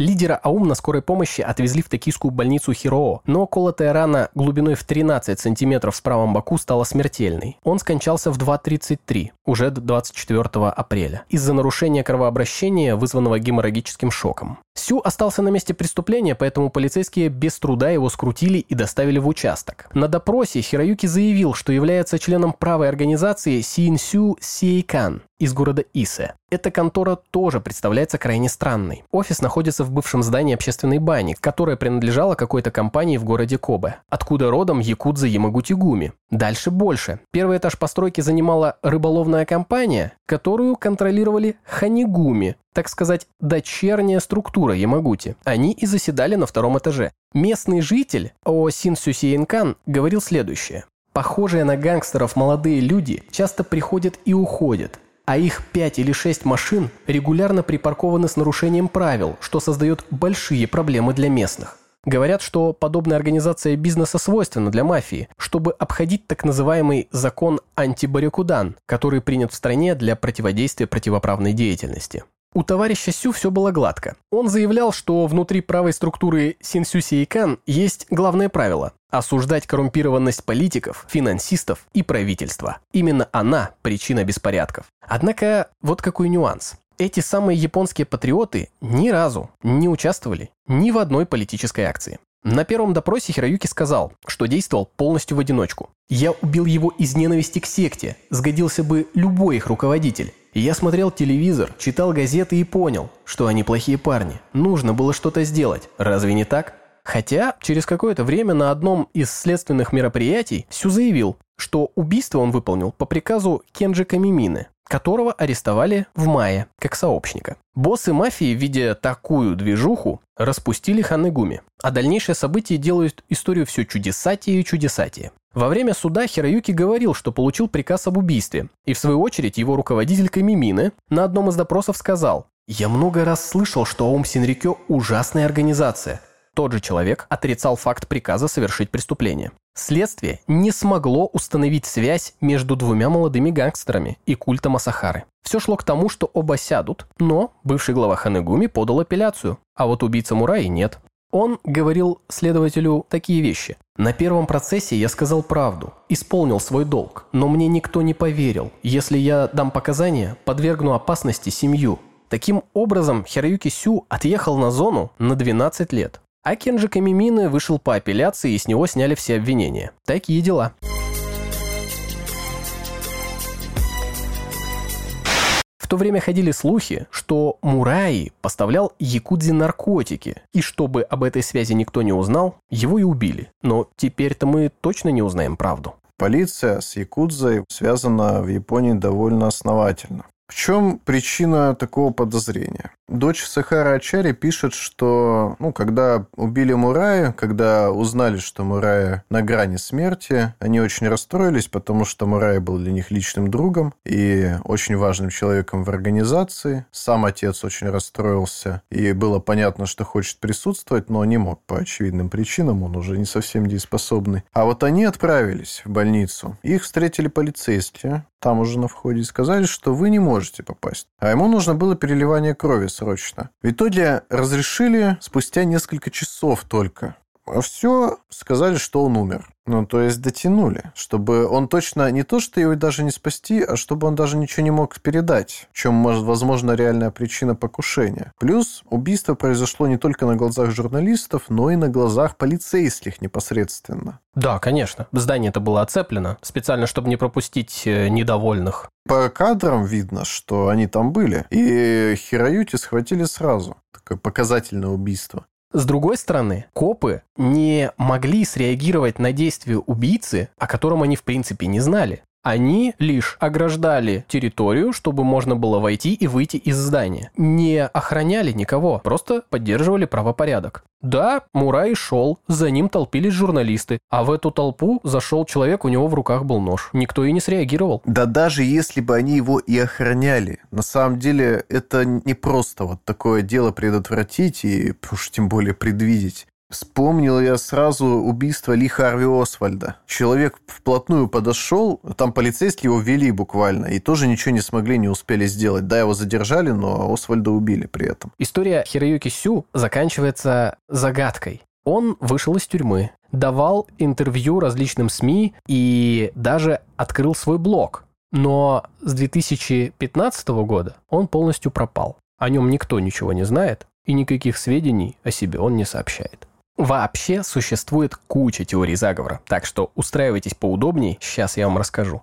Лидера АУМ на скорой помощи отвезли в токийскую больницу Хироо, но колотая рана глубиной в 13 сантиметров в правом боку стала смертельной. Он скончался в 2.33, уже 24 апреля, из-за нарушения кровообращения, вызванного геморрагическим шоком. Сю остался на месте преступления, поэтому полицейские без труда его скрутили и доставили в участок. На допросе Хироюки заявил, что является членом правой организации Синсю Сейкан из города Исе. Эта контора тоже представляется крайне странной. Офис находится в бывшем здании общественной бани, которая принадлежала какой-то компании в городе Кобе, откуда родом Якудза Ямагутигуми. Дальше больше. Первый этаж постройки занимала рыболовная компания, которую контролировали Ханигуми, так сказать, дочерняя структура Ямагути. Они и заседали на втором этаже. Местный житель О Син Сюсиенкан говорил следующее. Похожие на гангстеров молодые люди часто приходят и уходят, а их 5 или 6 машин регулярно припаркованы с нарушением правил, что создает большие проблемы для местных. Говорят, что подобная организация бизнеса свойственна для мафии, чтобы обходить так называемый закон антибарикудан, который принят в стране для противодействия противоправной деятельности. У товарища Сю все было гладко. Он заявлял, что внутри правой структуры Синсю Сейкан есть главное правило – осуждать коррумпированность политиков, финансистов и правительства. Именно она – причина беспорядков. Однако, вот какой нюанс. Эти самые японские патриоты ни разу не участвовали ни в одной политической акции. На первом допросе Хироюки сказал, что действовал полностью в одиночку. «Я убил его из ненависти к секте, сгодился бы любой их руководитель. Я смотрел телевизор, читал газеты и понял, что они плохие парни. Нужно было что-то сделать. Разве не так? Хотя через какое-то время на одном из следственных мероприятий Сю заявил, что убийство он выполнил по приказу Кенджи Камимины, которого арестовали в мае как сообщника. Боссы мафии, видя такую движуху, распустили Ханегуми. А дальнейшие события делают историю все чудесатее и чудесатее. Во время суда Хироюки говорил, что получил приказ об убийстве, и в свою очередь его руководитель Камимины на одном из допросов сказал «Я много раз слышал, что Аум Синрикё – ужасная организация». Тот же человек отрицал факт приказа совершить преступление. Следствие не смогло установить связь между двумя молодыми гангстерами и культом Асахары. Все шло к тому, что оба сядут, но бывший глава Ханегуми подал апелляцию, а вот убийца Мураи нет. Он говорил следователю такие вещи. «На первом процессе я сказал правду, исполнил свой долг, но мне никто не поверил. Если я дам показания, подвергну опасности семью». Таким образом, Хироюки Сю отъехал на зону на 12 лет. А Кенджи Камимины вышел по апелляции и с него сняли все обвинения. Такие дела. То время ходили слухи, что Мураи поставлял Якудзе наркотики, и чтобы об этой связи никто не узнал, его и убили. Но теперь-то мы точно не узнаем правду. Полиция с Якудзой связана в Японии довольно основательно. В чем причина такого подозрения? Дочь Сахара Ачари пишет, что ну, когда убили Мурая, когда узнали, что Мурая на грани смерти, они очень расстроились, потому что Мурай был для них личным другом и очень важным человеком в организации. Сам отец очень расстроился, и было понятно, что хочет присутствовать, но не мог по очевидным причинам, он уже не совсем дееспособный. А вот они отправились в больницу. Их встретили полицейские, там уже на входе, и сказали, что вы не можете попасть. А ему нужно было переливание крови срочно. В итоге разрешили спустя несколько часов только. А все сказали, что он умер. Ну, то есть дотянули, чтобы он точно не то, что его даже не спасти, а чтобы он даже ничего не мог передать, в чем, может, возможно, реальная причина покушения. Плюс убийство произошло не только на глазах журналистов, но и на глазах полицейских непосредственно. Да, конечно. Здание это было оцеплено, специально, чтобы не пропустить э, недовольных. По кадрам видно, что они там были. И Хироюти схватили сразу. Такое показательное убийство. С другой стороны, копы не могли среагировать на действия убийцы, о котором они в принципе не знали. Они лишь ограждали территорию, чтобы можно было войти и выйти из здания. Не охраняли никого, просто поддерживали правопорядок. Да, Мурай шел, за ним толпились журналисты, а в эту толпу зашел человек, у него в руках был нож. Никто и не среагировал. Да даже если бы они его и охраняли, на самом деле это не просто вот такое дело предотвратить и уж тем более предвидеть. Вспомнил я сразу убийство Ли Харви Освальда. Человек вплотную подошел, там полицейские его вели буквально, и тоже ничего не смогли, не успели сделать. Да, его задержали, но Освальда убили при этом. История Хироюки Сю заканчивается загадкой. Он вышел из тюрьмы, давал интервью различным СМИ и даже открыл свой блог. Но с 2015 года он полностью пропал. О нем никто ничего не знает, и никаких сведений о себе он не сообщает. Вообще существует куча теорий заговора, так что устраивайтесь поудобнее, сейчас я вам расскажу.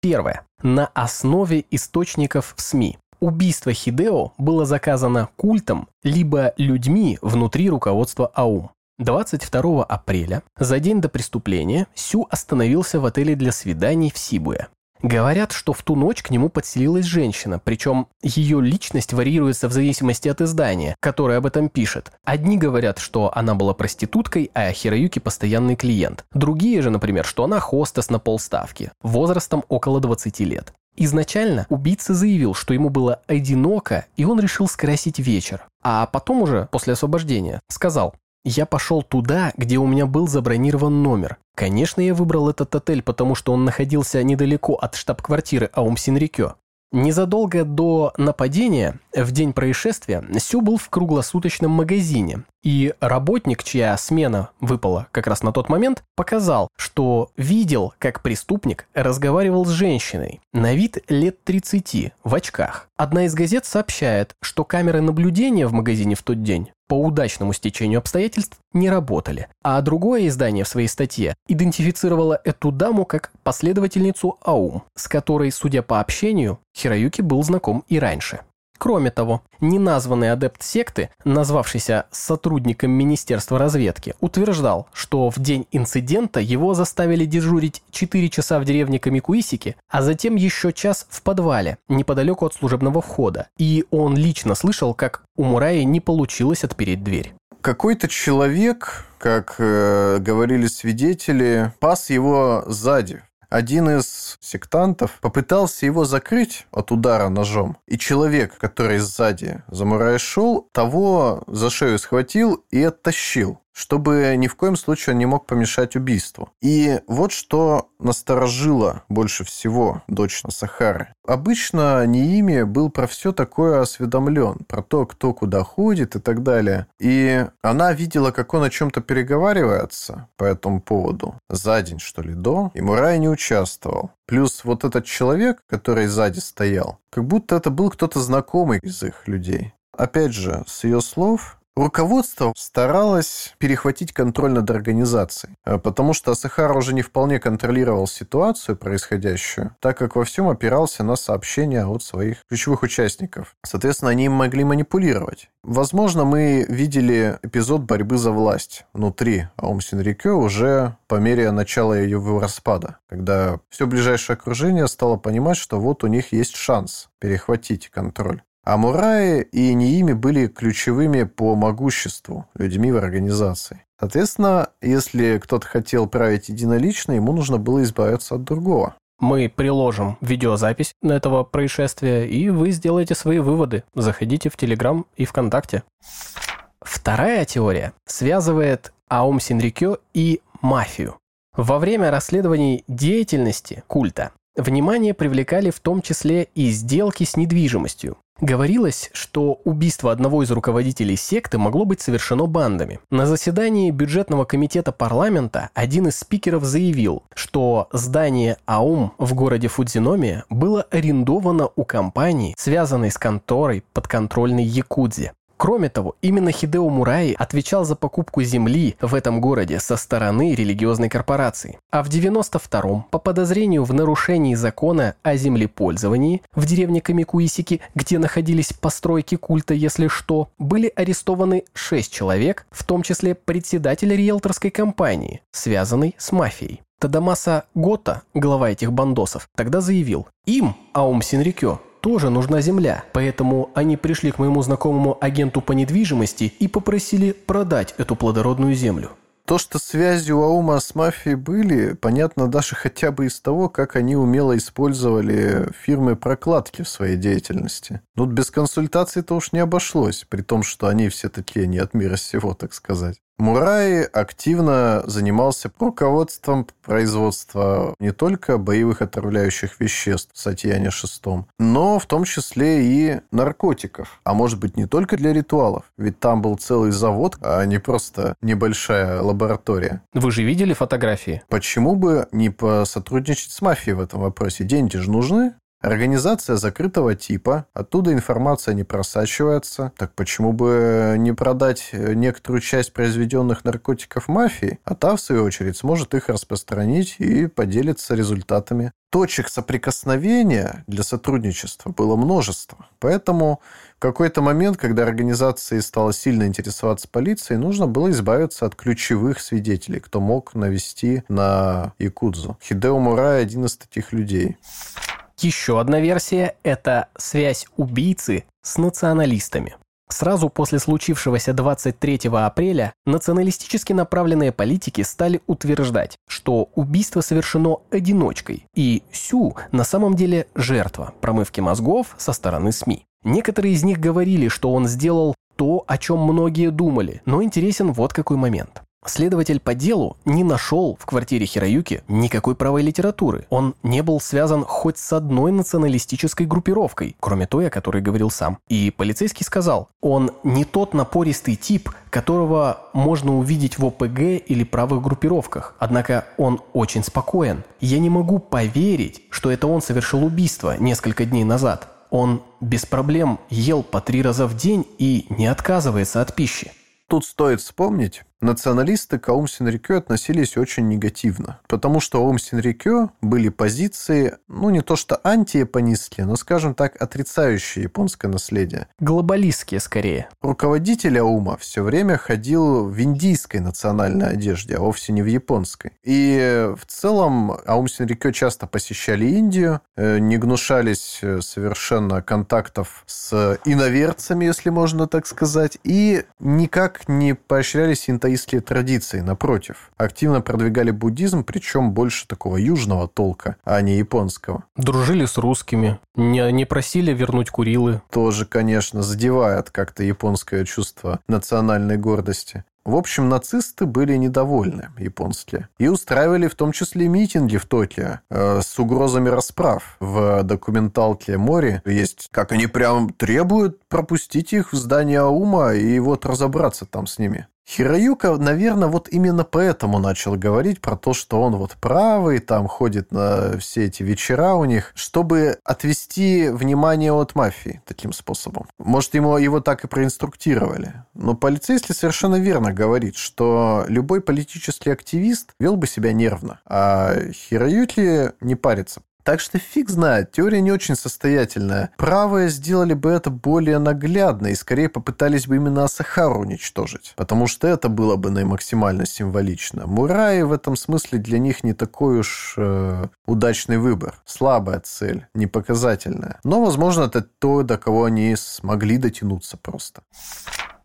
Первое. На основе источников в СМИ. Убийство Хидео было заказано культом либо людьми внутри руководства АУМ. 22 апреля, за день до преступления, Сю остановился в отеле для свиданий в Сибуе. Говорят, что в ту ночь к нему подселилась женщина, причем ее личность варьируется в зависимости от издания, которое об этом пишет. Одни говорят, что она была проституткой, а Хироюки постоянный клиент. Другие же, например, что она хостес на полставки, возрастом около 20 лет. Изначально убийца заявил, что ему было одиноко, и он решил скрасить вечер. А потом уже, после освобождения, сказал, я пошел туда, где у меня был забронирован номер. Конечно, я выбрал этот отель, потому что он находился недалеко от штаб-квартиры Аум Синрикё. Незадолго до нападения, в день происшествия, Сю был в круглосуточном магазине, и работник, чья смена выпала как раз на тот момент, показал, что видел, как преступник разговаривал с женщиной, на вид лет 30, в очках. Одна из газет сообщает, что камеры наблюдения в магазине в тот день по удачному стечению обстоятельств не работали, а другое издание в своей статье идентифицировало эту даму как последовательницу Аум, с которой, судя по общению, Хироюки был знаком и раньше. Кроме того, неназванный адепт секты, назвавшийся сотрудником Министерства разведки, утверждал, что в день инцидента его заставили дежурить 4 часа в деревне Камикуисики, а затем еще час в подвале, неподалеку от служебного входа. И он лично слышал, как у Мураи не получилось отпереть дверь. Какой-то человек, как э, говорили свидетели, пас его сзади, один из сектантов попытался его закрыть от удара ножом, и человек, который сзади за Мурай шел, того за шею схватил и оттащил чтобы ни в коем случае он не мог помешать убийству. И вот что насторожило больше всего дочь Сахары. Обычно Неими был про все такое осведомлен, про то, кто куда ходит и так далее. И она видела, как он о чем-то переговаривается по этому поводу за день, что ли, до, и Мурай не участвовал. Плюс вот этот человек, который сзади стоял, как будто это был кто-то знакомый из их людей. Опять же, с ее слов, Руководство старалось перехватить контроль над организацией, э, потому что Асахара уже не вполне контролировал ситуацию происходящую, так как во всем опирался на сообщения от своих ключевых участников. Соответственно, они им могли манипулировать. Возможно, мы видели эпизод борьбы за власть внутри Аум Синрикё уже по мере начала ее распада, когда все ближайшее окружение стало понимать, что вот у них есть шанс перехватить контроль. А Мураи и Неими были ключевыми по могуществу людьми в организации. Соответственно, если кто-то хотел править единолично, ему нужно было избавиться от другого. Мы приложим видеозапись на этого происшествия, и вы сделаете свои выводы. Заходите в Телеграм и ВКонтакте. Вторая теория связывает Аум Синрикё и мафию. Во время расследований деятельности культа внимание привлекали в том числе и сделки с недвижимостью. Говорилось, что убийство одного из руководителей секты могло быть совершено бандами. На заседании бюджетного комитета парламента один из спикеров заявил, что здание АУМ в городе Фудзиноме было арендовано у компании, связанной с конторой подконтрольной Якудзе. Кроме того, именно Хидео Мураи отвечал за покупку земли в этом городе со стороны религиозной корпорации. А в 92-м, по подозрению в нарушении закона о землепользовании в деревне Камикуисики, где находились постройки культа, если что, были арестованы 6 человек, в том числе председатель риэлторской компании, связанный с мафией. Тадамаса Гота, глава этих бандосов, тогда заявил, им, Аум Синрикё, тоже нужна земля, поэтому они пришли к моему знакомому агенту по недвижимости и попросили продать эту плодородную землю. То, что связи у Аума с мафией были, понятно даже хотя бы из того, как они умело использовали фирмы прокладки в своей деятельности. Тут без консультаций-то уж не обошлось, при том, что они все такие не от мира сего, так сказать. Мураи активно занимался руководством производства не только боевых отравляющих веществ в Сатьяне VI, но в том числе и наркотиков. А может быть, не только для ритуалов, ведь там был целый завод, а не просто небольшая лаборатория. Вы же видели фотографии? Почему бы не посотрудничать с мафией в этом вопросе? Деньги же нужны, Организация закрытого типа, оттуда информация не просачивается. Так почему бы не продать некоторую часть произведенных наркотиков мафии, а та, в свою очередь, сможет их распространить и поделиться результатами. Точек соприкосновения для сотрудничества было множество. Поэтому в какой-то момент, когда организации стала сильно интересоваться полицией, нужно было избавиться от ключевых свидетелей, кто мог навести на Якудзу. Хидео Мурай – один из таких людей. Еще одна версия – это связь убийцы с националистами. Сразу после случившегося 23 апреля националистически направленные политики стали утверждать, что убийство совершено одиночкой, и Сю на самом деле жертва промывки мозгов со стороны СМИ. Некоторые из них говорили, что он сделал то, о чем многие думали, но интересен вот какой момент. Следователь по делу не нашел в квартире Хироюки никакой правой литературы. Он не был связан хоть с одной националистической группировкой, кроме той, о которой говорил сам. И полицейский сказал, он не тот напористый тип, которого можно увидеть в ОПГ или правых группировках. Однако он очень спокоен. Я не могу поверить, что это он совершил убийство несколько дней назад. Он без проблем ел по три раза в день и не отказывается от пищи. Тут стоит вспомнить, националисты к Аум Синрикё относились очень негативно, потому что у Аум Синрикё были позиции, ну, не то что антияпонистские, но, скажем так, отрицающие японское наследие. Глобалистские, скорее. Руководитель Аума все время ходил в индийской национальной одежде, а вовсе не в японской. И в целом Аум Синрикё часто посещали Индию, э, не гнушались э, совершенно контактов с иноверцами, если можно так сказать, и никак не поощряли синтоизм даосские традиции, напротив, активно продвигали буддизм, причем больше такого южного толка, а не японского. Дружили с русскими, не, не просили вернуть Курилы. Тоже, конечно, задевает как-то японское чувство национальной гордости. В общем, нацисты были недовольны, японские, и устраивали в том числе митинги в Токио э, с угрозами расправ. В документалке «Море» есть, как они прям требуют пропустить их в здание Аума и вот разобраться там с ними. Хироюка, наверное, вот именно поэтому начал говорить про то, что он вот правый, там ходит на все эти вечера у них, чтобы отвести внимание от мафии таким способом. Может, ему его так и проинструктировали. Но полицейский совершенно верно говорит, что любой политический активист вел бы себя нервно, а Хироюки не парится так что фиг знает, теория не очень состоятельная. Правые сделали бы это более наглядно и скорее попытались бы именно Асахару уничтожить, потому что это было бы наимаксимально символично. Мураи в этом смысле для них не такой уж э, удачный выбор. Слабая цель, непоказательная. Но, возможно, это то, до кого они смогли дотянуться просто.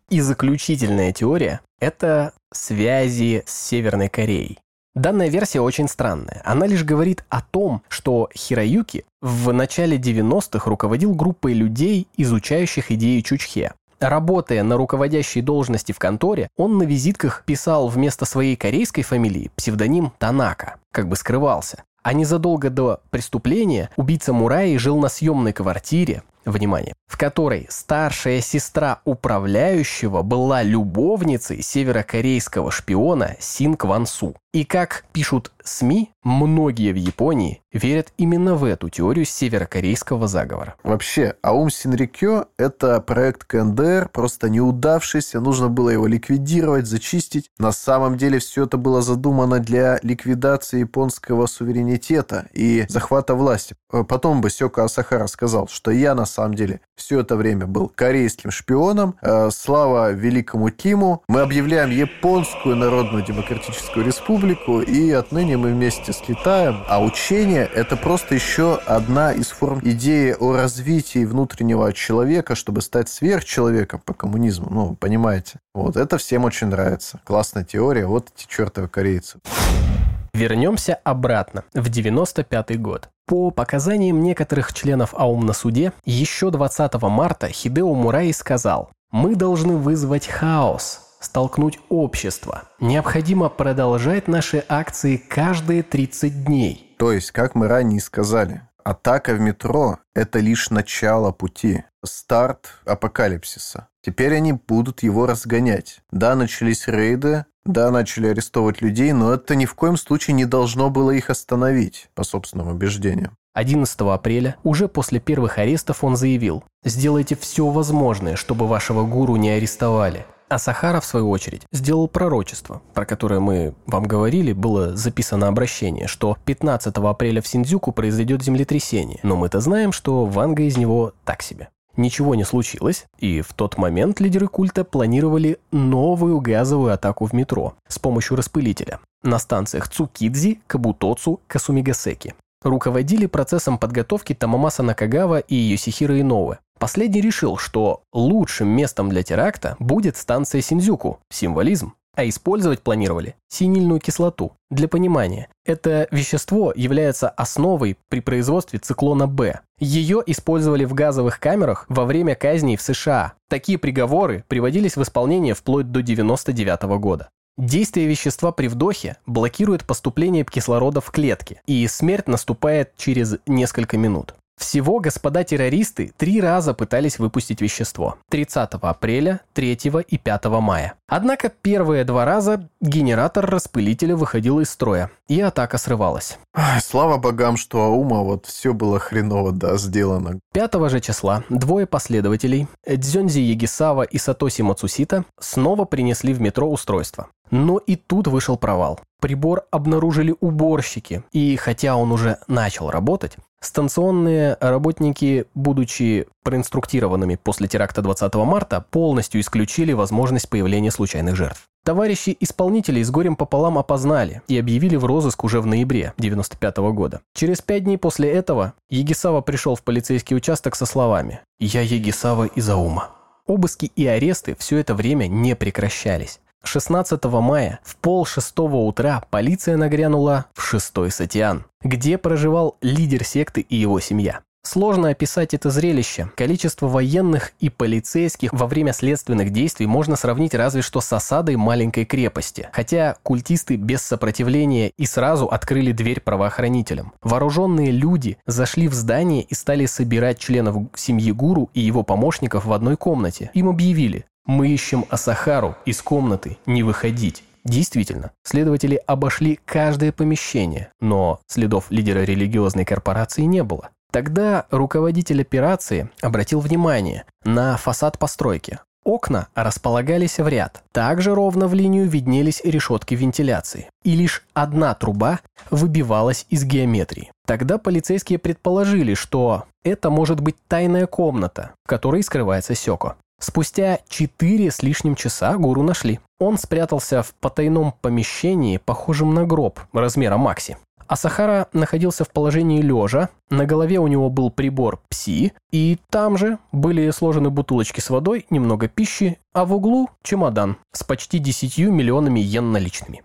И заключительная теория – это связи с Северной Кореей. Данная версия очень странная. Она лишь говорит о том, что Хироюки в начале 90-х руководил группой людей, изучающих идеи Чучхе. Работая на руководящей должности в конторе, он на визитках писал вместо своей корейской фамилии псевдоним Танака, как бы скрывался. А незадолго до преступления убийца Мураи жил на съемной квартире, внимание, в которой старшая сестра управляющего была любовницей северокорейского шпиона Син Кван Су. И как пишут СМИ, многие в Японии верят именно в эту теорию северокорейского заговора. Вообще, Аум Синрикё – это проект КНДР, просто неудавшийся, нужно было его ликвидировать, зачистить. На самом деле все это было задумано для ликвидации японского суверенитета и захвата власти. Потом бы Сёка Асахара сказал, что я на самом деле все это время был корейским шпионом. Э, слава великому Киму. Мы объявляем Японскую Народную Демократическую Республику, и отныне мы вместе с Китаем. А учение – это просто еще одна из форм идеи о развитии внутреннего человека, чтобы стать сверхчеловеком по коммунизму. Ну, понимаете. Вот, это всем очень нравится. Классная теория. Вот эти чертовы корейцы. Вернемся обратно, в 95 год. По показаниям некоторых членов АУМ на суде, еще 20 марта Хидео Мураи сказал «Мы должны вызвать хаос, столкнуть общество. Необходимо продолжать наши акции каждые 30 дней. То есть, как мы ранее сказали, атака в метро – это лишь начало пути, старт апокалипсиса. Теперь они будут его разгонять. Да, начались рейды, да, начали арестовывать людей, но это ни в коем случае не должно было их остановить, по собственным убеждениям. 11 апреля, уже после первых арестов, он заявил «Сделайте все возможное, чтобы вашего гуру не арестовали». А Сахара, в свою очередь, сделал пророчество, про которое мы вам говорили, было записано обращение, что 15 апреля в Синдзюку произойдет землетрясение, но мы-то знаем, что Ванга из него так себе. Ничего не случилось, и в тот момент лидеры культа планировали новую газовую атаку в метро с помощью распылителя на станциях Цукидзи, Кабутоцу, Касумигасеки. Руководили процессом подготовки Тамамаса Накагава и Йосихиро Иноуэ. Последний решил, что лучшим местом для теракта будет станция Синдзюку, символизм, а использовать планировали синильную кислоту. Для понимания, это вещество является основой при производстве циклона Б. Ее использовали в газовых камерах во время казней в США. Такие приговоры приводились в исполнение вплоть до 1999 года. Действие вещества при вдохе блокирует поступление кислорода в клетки, и смерть наступает через несколько минут. Всего господа террористы три раза пытались выпустить вещество. 30 апреля, 3 и 5 мая. Однако первые два раза генератор распылителя выходил из строя, и атака срывалась. Слава богам, что Аума вот все было хреново, да, сделано. 5 же числа двое последователей, Дзёнзи Егисава и Сатоси Мацусита, снова принесли в метро устройство. Но и тут вышел провал. Прибор обнаружили уборщики, и хотя он уже начал работать, Станционные работники, будучи проинструктированными после теракта 20 марта, полностью исключили возможность появления случайных жертв. Товарищи исполнителей с горем пополам опознали и объявили в розыск уже в ноябре 1995 года. Через пять дней после этого Егисава пришел в полицейский участок со словами «Я Егисава из Аума». Обыски и аресты все это время не прекращались. 16 мая в пол шестого утра полиция нагрянула в шестой Сатиан, где проживал лидер секты и его семья. Сложно описать это зрелище. Количество военных и полицейских во время следственных действий можно сравнить разве что с осадой маленькой крепости. Хотя культисты без сопротивления и сразу открыли дверь правоохранителям. Вооруженные люди зашли в здание и стали собирать членов семьи гуру и его помощников в одной комнате. Им объявили, мы ищем Асахару из комнаты, не выходить. Действительно, следователи обошли каждое помещение, но следов лидера религиозной корпорации не было. Тогда руководитель операции обратил внимание на фасад постройки. Окна располагались в ряд. Также ровно в линию виднелись решетки вентиляции. И лишь одна труба выбивалась из геометрии. Тогда полицейские предположили, что это может быть тайная комната, в которой скрывается Сёко. Спустя четыре с лишним часа гуру нашли. Он спрятался в потайном помещении, похожем на гроб, размера Макси. А Сахара находился в положении лежа, на голове у него был прибор ПСИ, и там же были сложены бутылочки с водой, немного пищи, а в углу чемодан с почти 10 миллионами йен наличными.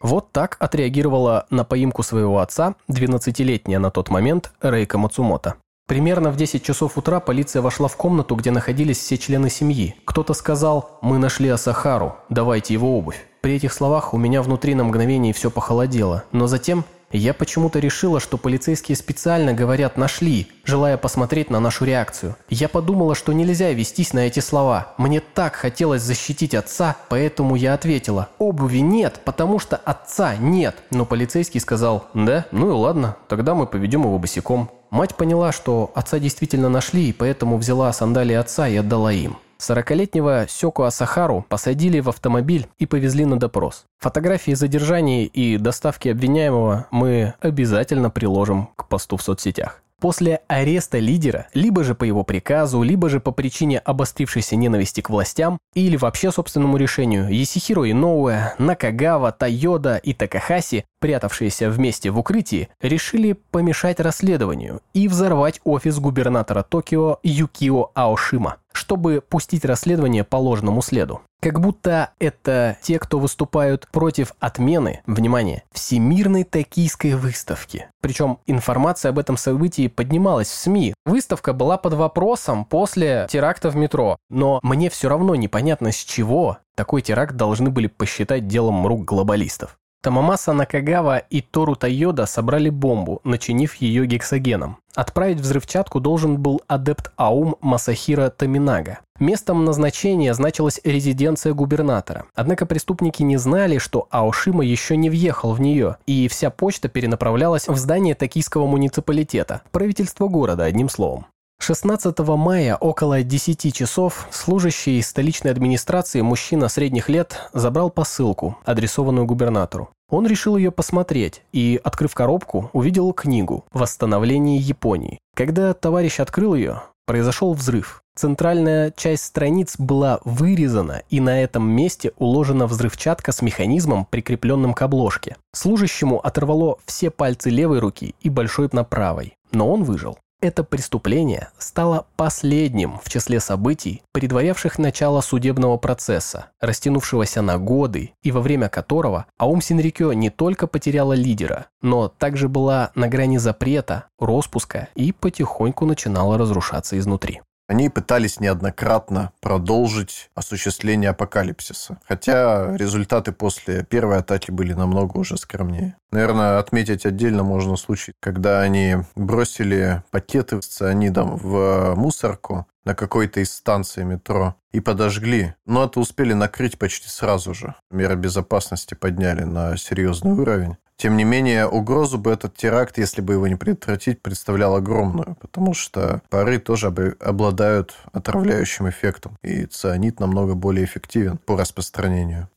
Вот так отреагировала на поимку своего отца 12-летняя на тот момент Рейка Мацумото. Примерно в 10 часов утра полиция вошла в комнату, где находились все члены семьи. Кто-то сказал «Мы нашли Асахару, давайте его обувь». При этих словах у меня внутри на мгновение все похолодело, но затем я почему-то решила, что полицейские специально говорят «нашли», желая посмотреть на нашу реакцию. Я подумала, что нельзя вестись на эти слова. Мне так хотелось защитить отца, поэтому я ответила «обуви нет, потому что отца нет». Но полицейский сказал «да, ну и ладно, тогда мы поведем его босиком». Мать поняла, что отца действительно нашли, и поэтому взяла сандалии отца и отдала им. Сорокалетнего Сёку Асахару посадили в автомобиль и повезли на допрос. Фотографии задержания и доставки обвиняемого мы обязательно приложим к посту в соцсетях. После ареста лидера, либо же по его приказу, либо же по причине обострившейся ненависти к властям, или вообще собственному решению, Есихиро Иноуэ, Накагава, Тайода и Такахаси прятавшиеся вместе в укрытии, решили помешать расследованию и взорвать офис губернатора Токио Юкио Аошима, чтобы пустить расследование по ложному следу. Как будто это те, кто выступают против отмены, внимание, Всемирной токийской выставки. Причем информация об этом событии поднималась в СМИ. Выставка была под вопросом после теракта в метро. Но мне все равно непонятно, с чего такой теракт должны были посчитать делом рук глобалистов. Тамамаса Накагава и Тору Тайода собрали бомбу, начинив ее гексогеном. Отправить взрывчатку должен был адепт АУМ Масахира Таминага. Местом назначения значилась резиденция губернатора. Однако преступники не знали, что Аошима еще не въехал в нее, и вся почта перенаправлялась в здание токийского муниципалитета, правительство города, одним словом. 16 мая около 10 часов служащий столичной администрации мужчина средних лет забрал посылку, адресованную губернатору. Он решил ее посмотреть и, открыв коробку, увидел книгу «Восстановление Японии». Когда товарищ открыл ее, произошел взрыв. Центральная часть страниц была вырезана, и на этом месте уложена взрывчатка с механизмом, прикрепленным к обложке. Служащему оторвало все пальцы левой руки и большой на правой, но он выжил. Это преступление стало последним в числе событий, предварявших начало судебного процесса, растянувшегося на годы и во время которого Аум Синрикё не только потеряла лидера, но также была на грани запрета, распуска и потихоньку начинала разрушаться изнутри. Они пытались неоднократно продолжить осуществление апокалипсиса, хотя результаты после первой атаки были намного уже скромнее. Наверное, отметить отдельно можно случай, когда они бросили пакеты с цианидом в мусорку на какой-то из станций метро и подожгли. Но это успели накрыть почти сразу же. Меры безопасности подняли на серьезный уровень. Тем не менее, угрозу бы этот теракт, если бы его не предотвратить, представлял огромную, потому что пары тоже обладают отравляющим эффектом, и цианид намного более эффективен по распространению.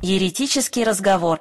Еретический разговор.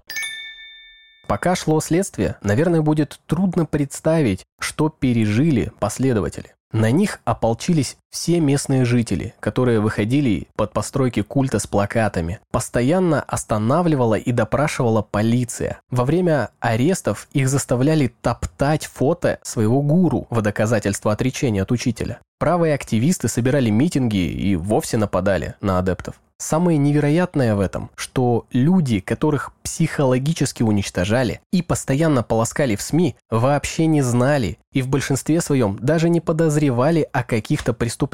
Пока шло следствие, наверное, будет трудно представить, что пережили последователи. На них ополчились все местные жители, которые выходили под постройки культа с плакатами. Постоянно останавливала и допрашивала полиция. Во время арестов их заставляли топтать фото своего гуру в доказательство отречения от учителя. Правые активисты собирали митинги и вовсе нападали на адептов. Самое невероятное в этом, что люди, которых психологически уничтожали и постоянно полоскали в СМИ, вообще не знали и в большинстве своем даже не подозревали о каких-то преступлениях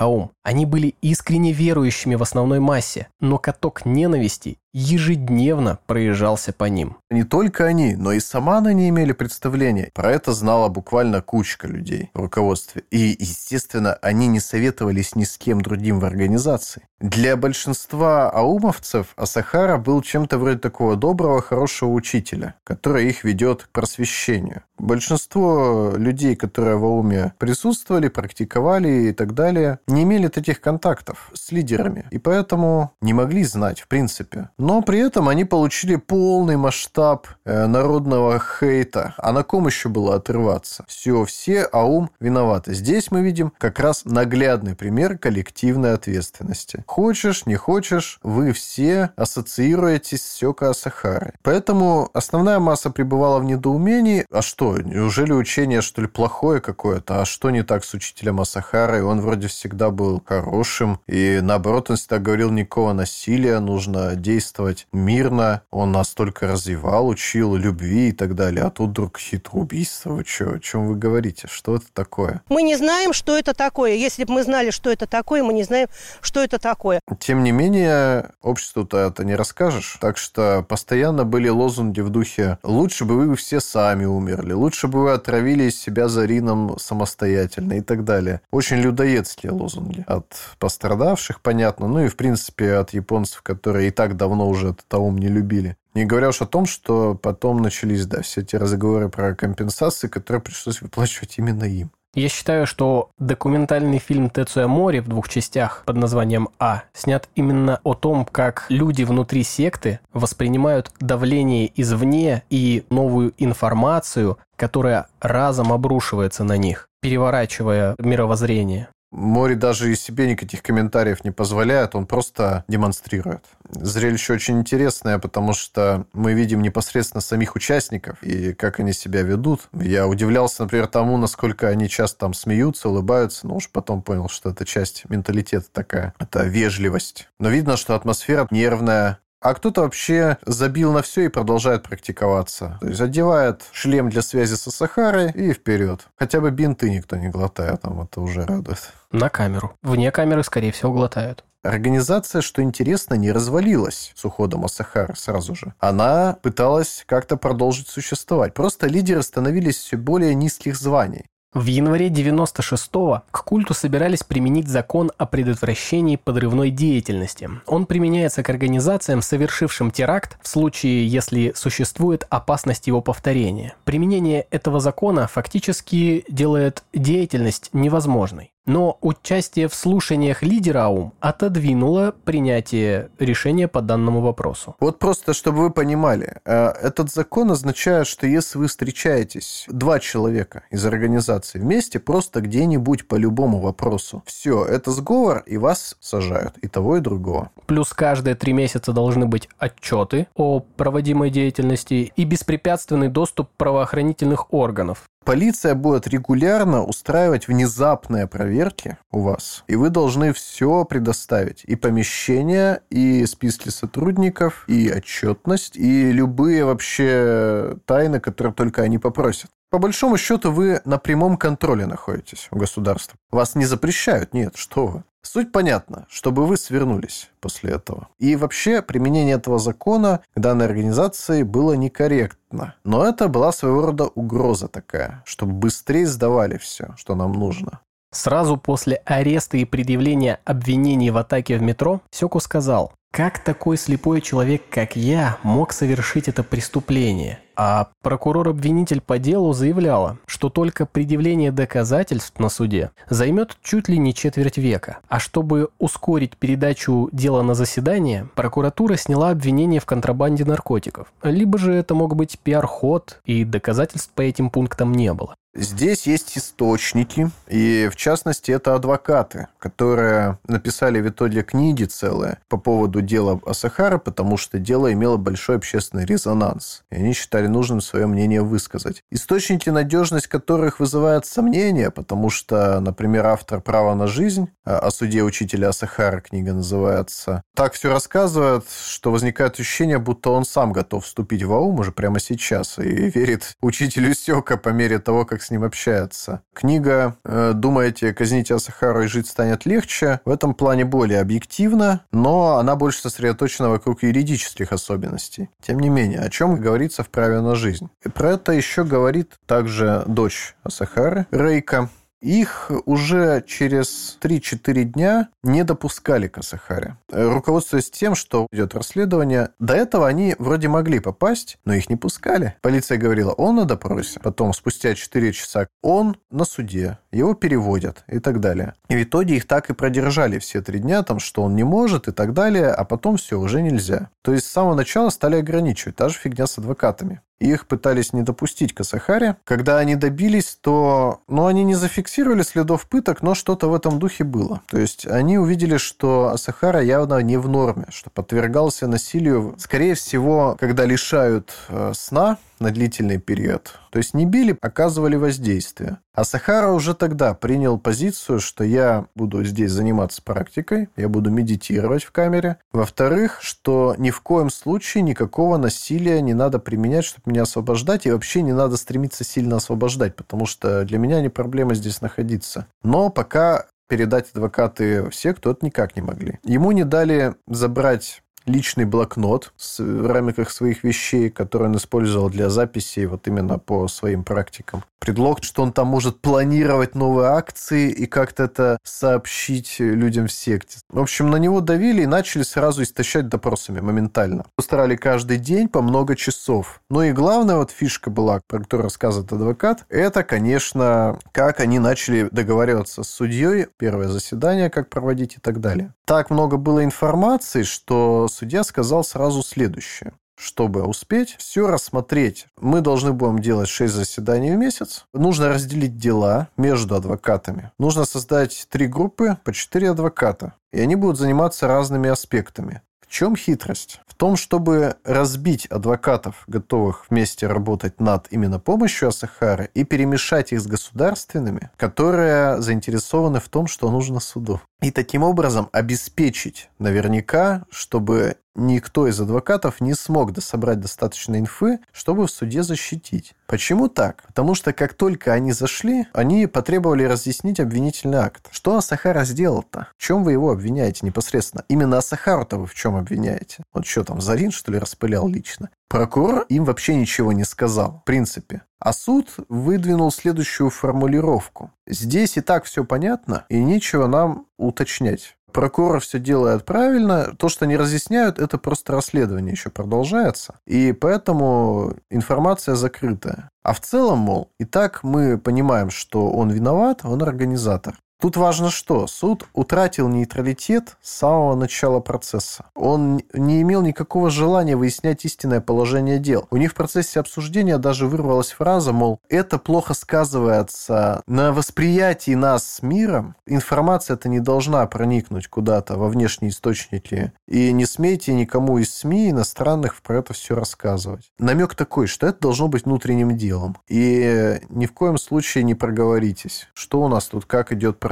Аум. Они были искренне верующими в основной массе, но каток ненависти ежедневно проезжался по ним. Не только они, но и сама она не имели представления. Про это знала буквально кучка людей в руководстве. И, естественно, они не советовались ни с кем другим в организации. Для большинства аумовцев Асахара был чем-то вроде такого доброго, хорошего учителя, который их ведет к просвещению. Большинство людей, которые в Ауме присутствовали, практиковали и так далее, не имели таких контактов с лидерами. И поэтому не могли знать, в принципе. Но при этом они получили полный масштаб э, народного хейта. А на ком еще было отрываться? Все, все Аум виноваты. Здесь мы видим как раз наглядный пример коллективной ответственности. Хочешь, не хочешь, вы все ассоциируетесь с Сёка Асахарой. Поэтому основная масса пребывала в недоумении. А что, Неужели учение, что ли, плохое какое-то? А что не так с учителем Асахарой? Он вроде всегда был хорошим. И наоборот, он всегда говорил, никакого насилия, нужно действовать мирно. Он нас только развивал, учил любви и так далее. А тут вдруг хитроубийство. Вы что? О чем вы говорите? Что это такое? Мы не знаем, что это такое. Если бы мы знали, что это такое, мы не знаем, что это такое. Тем не менее, обществу-то это не расскажешь. Так что постоянно были лозунги в духе «лучше бы вы все сами умерли», лучше бы вы отравили себя зарином самостоятельно и так далее. Очень людоедские лозунги. От пострадавших, понятно, ну и, в принципе, от японцев, которые и так давно уже этот аум не любили. Не говоря уж о том, что потом начались, да, все эти разговоры про компенсации, которые пришлось выплачивать именно им. Я считаю, что документальный фильм Тецуя Мори в двух частях под названием «А» снят именно о том, как люди внутри секты воспринимают давление извне и новую информацию, которая разом обрушивается на них, переворачивая мировоззрение. Мори даже и себе никаких комментариев не позволяет, он просто демонстрирует. Зрелище очень интересное, потому что мы видим непосредственно самих участников и как они себя ведут. Я удивлялся, например, тому, насколько они часто там смеются, улыбаются, но уж потом понял, что это часть менталитета такая. Это вежливость. Но видно, что атмосфера нервная, а кто-то вообще забил на все и продолжает практиковаться. То есть одевает шлем для связи со Сахарой и вперед. Хотя бы бинты никто не глотает, там это уже радует. На камеру. Вне камеры, скорее всего, глотают. Организация, что интересно, не развалилась с уходом Асахара сразу же. Она пыталась как-то продолжить существовать. Просто лидеры становились все более низких званий. В январе 96-го к культу собирались применить закон о предотвращении подрывной деятельности. Он применяется к организациям, совершившим теракт, в случае, если существует опасность его повторения. Применение этого закона фактически делает деятельность невозможной. Но участие в слушаниях лидера АУМ отодвинуло принятие решения по данному вопросу. Вот просто, чтобы вы понимали, э, этот закон означает, что если вы встречаетесь, два человека из организации вместе, просто где-нибудь по любому вопросу, все, это сговор, и вас сажают, и того, и другого. Плюс каждые три месяца должны быть отчеты о проводимой деятельности и беспрепятственный доступ правоохранительных органов. Полиция будет регулярно устраивать внезапные проверки у вас, и вы должны все предоставить. И помещение, и списки сотрудников, и отчетность, и любые вообще тайны, которые только они попросят. По большому счету вы на прямом контроле находитесь у государства. Вас не запрещают, нет, что вы. Суть понятна, чтобы вы свернулись после этого. И вообще применение этого закона к данной организации было некорректно. Но это была своего рода угроза такая, чтобы быстрее сдавали все, что нам нужно. Сразу после ареста и предъявления обвинений в атаке в метро Сёку сказал, как такой слепой человек, как я, мог совершить это преступление? А прокурор-обвинитель по делу заявляла, что только предъявление доказательств на суде займет чуть ли не четверть века. А чтобы ускорить передачу дела на заседание, прокуратура сняла обвинение в контрабанде наркотиков. Либо же это мог быть пиар-ход, и доказательств по этим пунктам не было. Здесь есть источники, и в частности это адвокаты, которые написали в итоге книги целые по поводу дела Асахара, потому что дело имело большой общественный резонанс, и они считали нужным свое мнение высказать. Источники, надежность которых вызывает сомнения, потому что, например, автор «Право на жизнь», а, о суде учителя Асахара книга называется, так все рассказывает, что возникает ощущение, будто он сам готов вступить в АУМ уже прямо сейчас и верит учителю Сёка по мере того, как с ним общается. Книга э, «Думаете, казнить Асахару и жить станет легче» в этом плане более объективна, но она больше сосредоточена вокруг юридических особенностей. Тем не менее, о чем говорится в праве на жизнь? И про это еще говорит также дочь Асахары, Рейка, их уже через 3-4 дня не допускали к Асахаре. Руководствуясь тем, что идет расследование, до этого они вроде могли попасть, но их не пускали. Полиция говорила, он на допросе. Потом, спустя 4 часа, он на суде. Его переводят и так далее. И в итоге их так и продержали все три дня, там, что он не может и так далее, а потом все, уже нельзя. То есть с самого начала стали ограничивать. Та же фигня с адвокатами. Их пытались не допустить к Асахаре. Когда они добились, то... Ну, они не зафиксировали следов пыток, но что-то в этом духе было. То есть они увидели, что Асахара явно не в норме, что подвергался насилию, скорее всего, когда лишают э, сна, на длительный период. То есть не били, оказывали воздействие. А Сахара уже тогда принял позицию, что я буду здесь заниматься практикой, я буду медитировать в камере. Во-вторых, что ни в коем случае никакого насилия не надо применять, чтобы меня освобождать, и вообще не надо стремиться сильно освобождать, потому что для меня не проблема здесь находиться. Но пока передать адвокаты все, кто это никак не могли. Ему не дали забрать личный блокнот с, в рамках своих вещей, который он использовал для записи вот именно по своим практикам. Предлог, что он там может планировать новые акции и как-то это сообщить людям в секте. В общем, на него давили и начали сразу истощать допросами моментально. Устарали каждый день по много часов. Ну и главная вот фишка была, про которую рассказывает адвокат, это, конечно, как они начали договариваться с судьей, первое заседание, как проводить и так далее. Так много было информации, что судья сказал сразу следующее чтобы успеть все рассмотреть. Мы должны будем делать 6 заседаний в месяц. Нужно разделить дела между адвокатами. Нужно создать три группы по 4 адвоката. И они будут заниматься разными аспектами чем хитрость? В том, чтобы разбить адвокатов, готовых вместе работать над именно помощью Асахары, и перемешать их с государственными, которые заинтересованы в том, что нужно суду. И таким образом обеспечить наверняка, чтобы никто из адвокатов не смог собрать достаточно инфы, чтобы в суде защитить. Почему так? Потому что как только они зашли, они потребовали разъяснить обвинительный акт. Что Асахара сделал-то? В чем вы его обвиняете непосредственно? Именно Асахару-то вы в чем обвиняете? Вот что там, Зарин, что ли, распылял лично? Прокурор им вообще ничего не сказал, в принципе. А суд выдвинул следующую формулировку. Здесь и так все понятно, и нечего нам уточнять. Прокурор все делает правильно. То, что они разъясняют, это просто расследование еще продолжается. И поэтому информация закрытая. А в целом, мол, и так мы понимаем, что он виноват, он организатор. Тут важно что? Суд утратил нейтралитет с самого начала процесса. Он не имел никакого желания выяснять истинное положение дел. У них в процессе обсуждения даже вырвалась фраза, мол, это плохо сказывается на восприятии нас с миром. Информация это не должна проникнуть куда-то во внешние источники. И не смейте никому из СМИ иностранных про это все рассказывать. Намек такой, что это должно быть внутренним делом. И ни в коем случае не проговоритесь, что у нас тут, как идет процесс.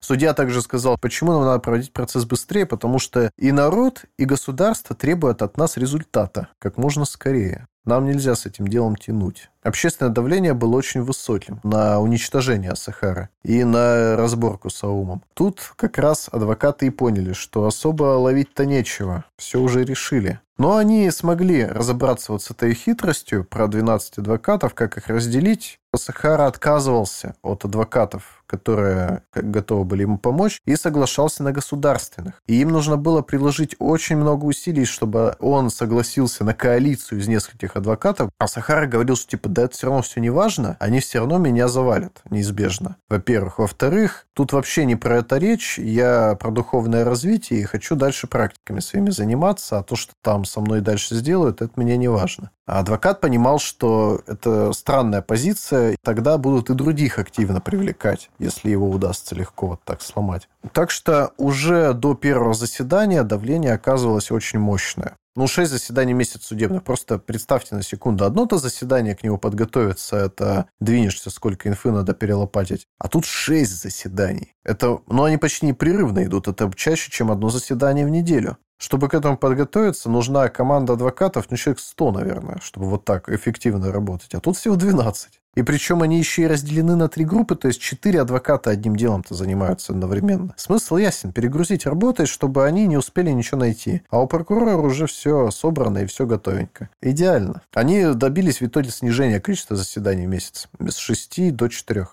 Судья также сказал, почему нам надо проводить процесс быстрее, потому что и народ, и государство требуют от нас результата как можно скорее. Нам нельзя с этим делом тянуть. Общественное давление было очень высоким на уничтожение Сахары и на разборку с Аумом. Тут как раз адвокаты и поняли, что особо ловить-то нечего. Все уже решили. Но они смогли разобраться вот с этой хитростью про 12 адвокатов, как их разделить. Сахара отказывался от адвокатов, которые готовы были ему помочь, и соглашался на государственных. И им нужно было приложить очень много усилий, чтобы он согласился на коалицию из нескольких адвокатов. А Сахара говорил, что типа, да это все равно все не важно, они все равно меня завалят, неизбежно. Во-первых. Во-вторых, тут вообще не про это речь, я про духовное развитие и хочу дальше практиками своими заниматься, а то, что там со мной дальше сделают, это мне не важно. А адвокат понимал, что это странная позиция, и тогда будут и других активно привлекать, если его удастся легко вот так сломать. Так что уже до первого заседания давление оказывалось очень мощное. Ну, шесть заседаний в месяц судебных. Просто представьте на секунду. Одно-то заседание к нему подготовиться, это двинешься, сколько инфы надо перелопатить. А тут шесть заседаний. Это, ну, они почти непрерывно идут. Это чаще, чем одно заседание в неделю. Чтобы к этому подготовиться, нужна команда адвокатов, ну, человек 100, наверное, чтобы вот так эффективно работать. А тут всего 12. И причем они еще и разделены на три группы, то есть четыре адвоката одним делом-то занимаются одновременно. Смысл ясен. Перегрузить работой, чтобы они не успели ничего найти. А у прокурора уже все собрано и все готовенько. Идеально. Они добились в итоге снижения количества заседаний в месяц с 6 до 4.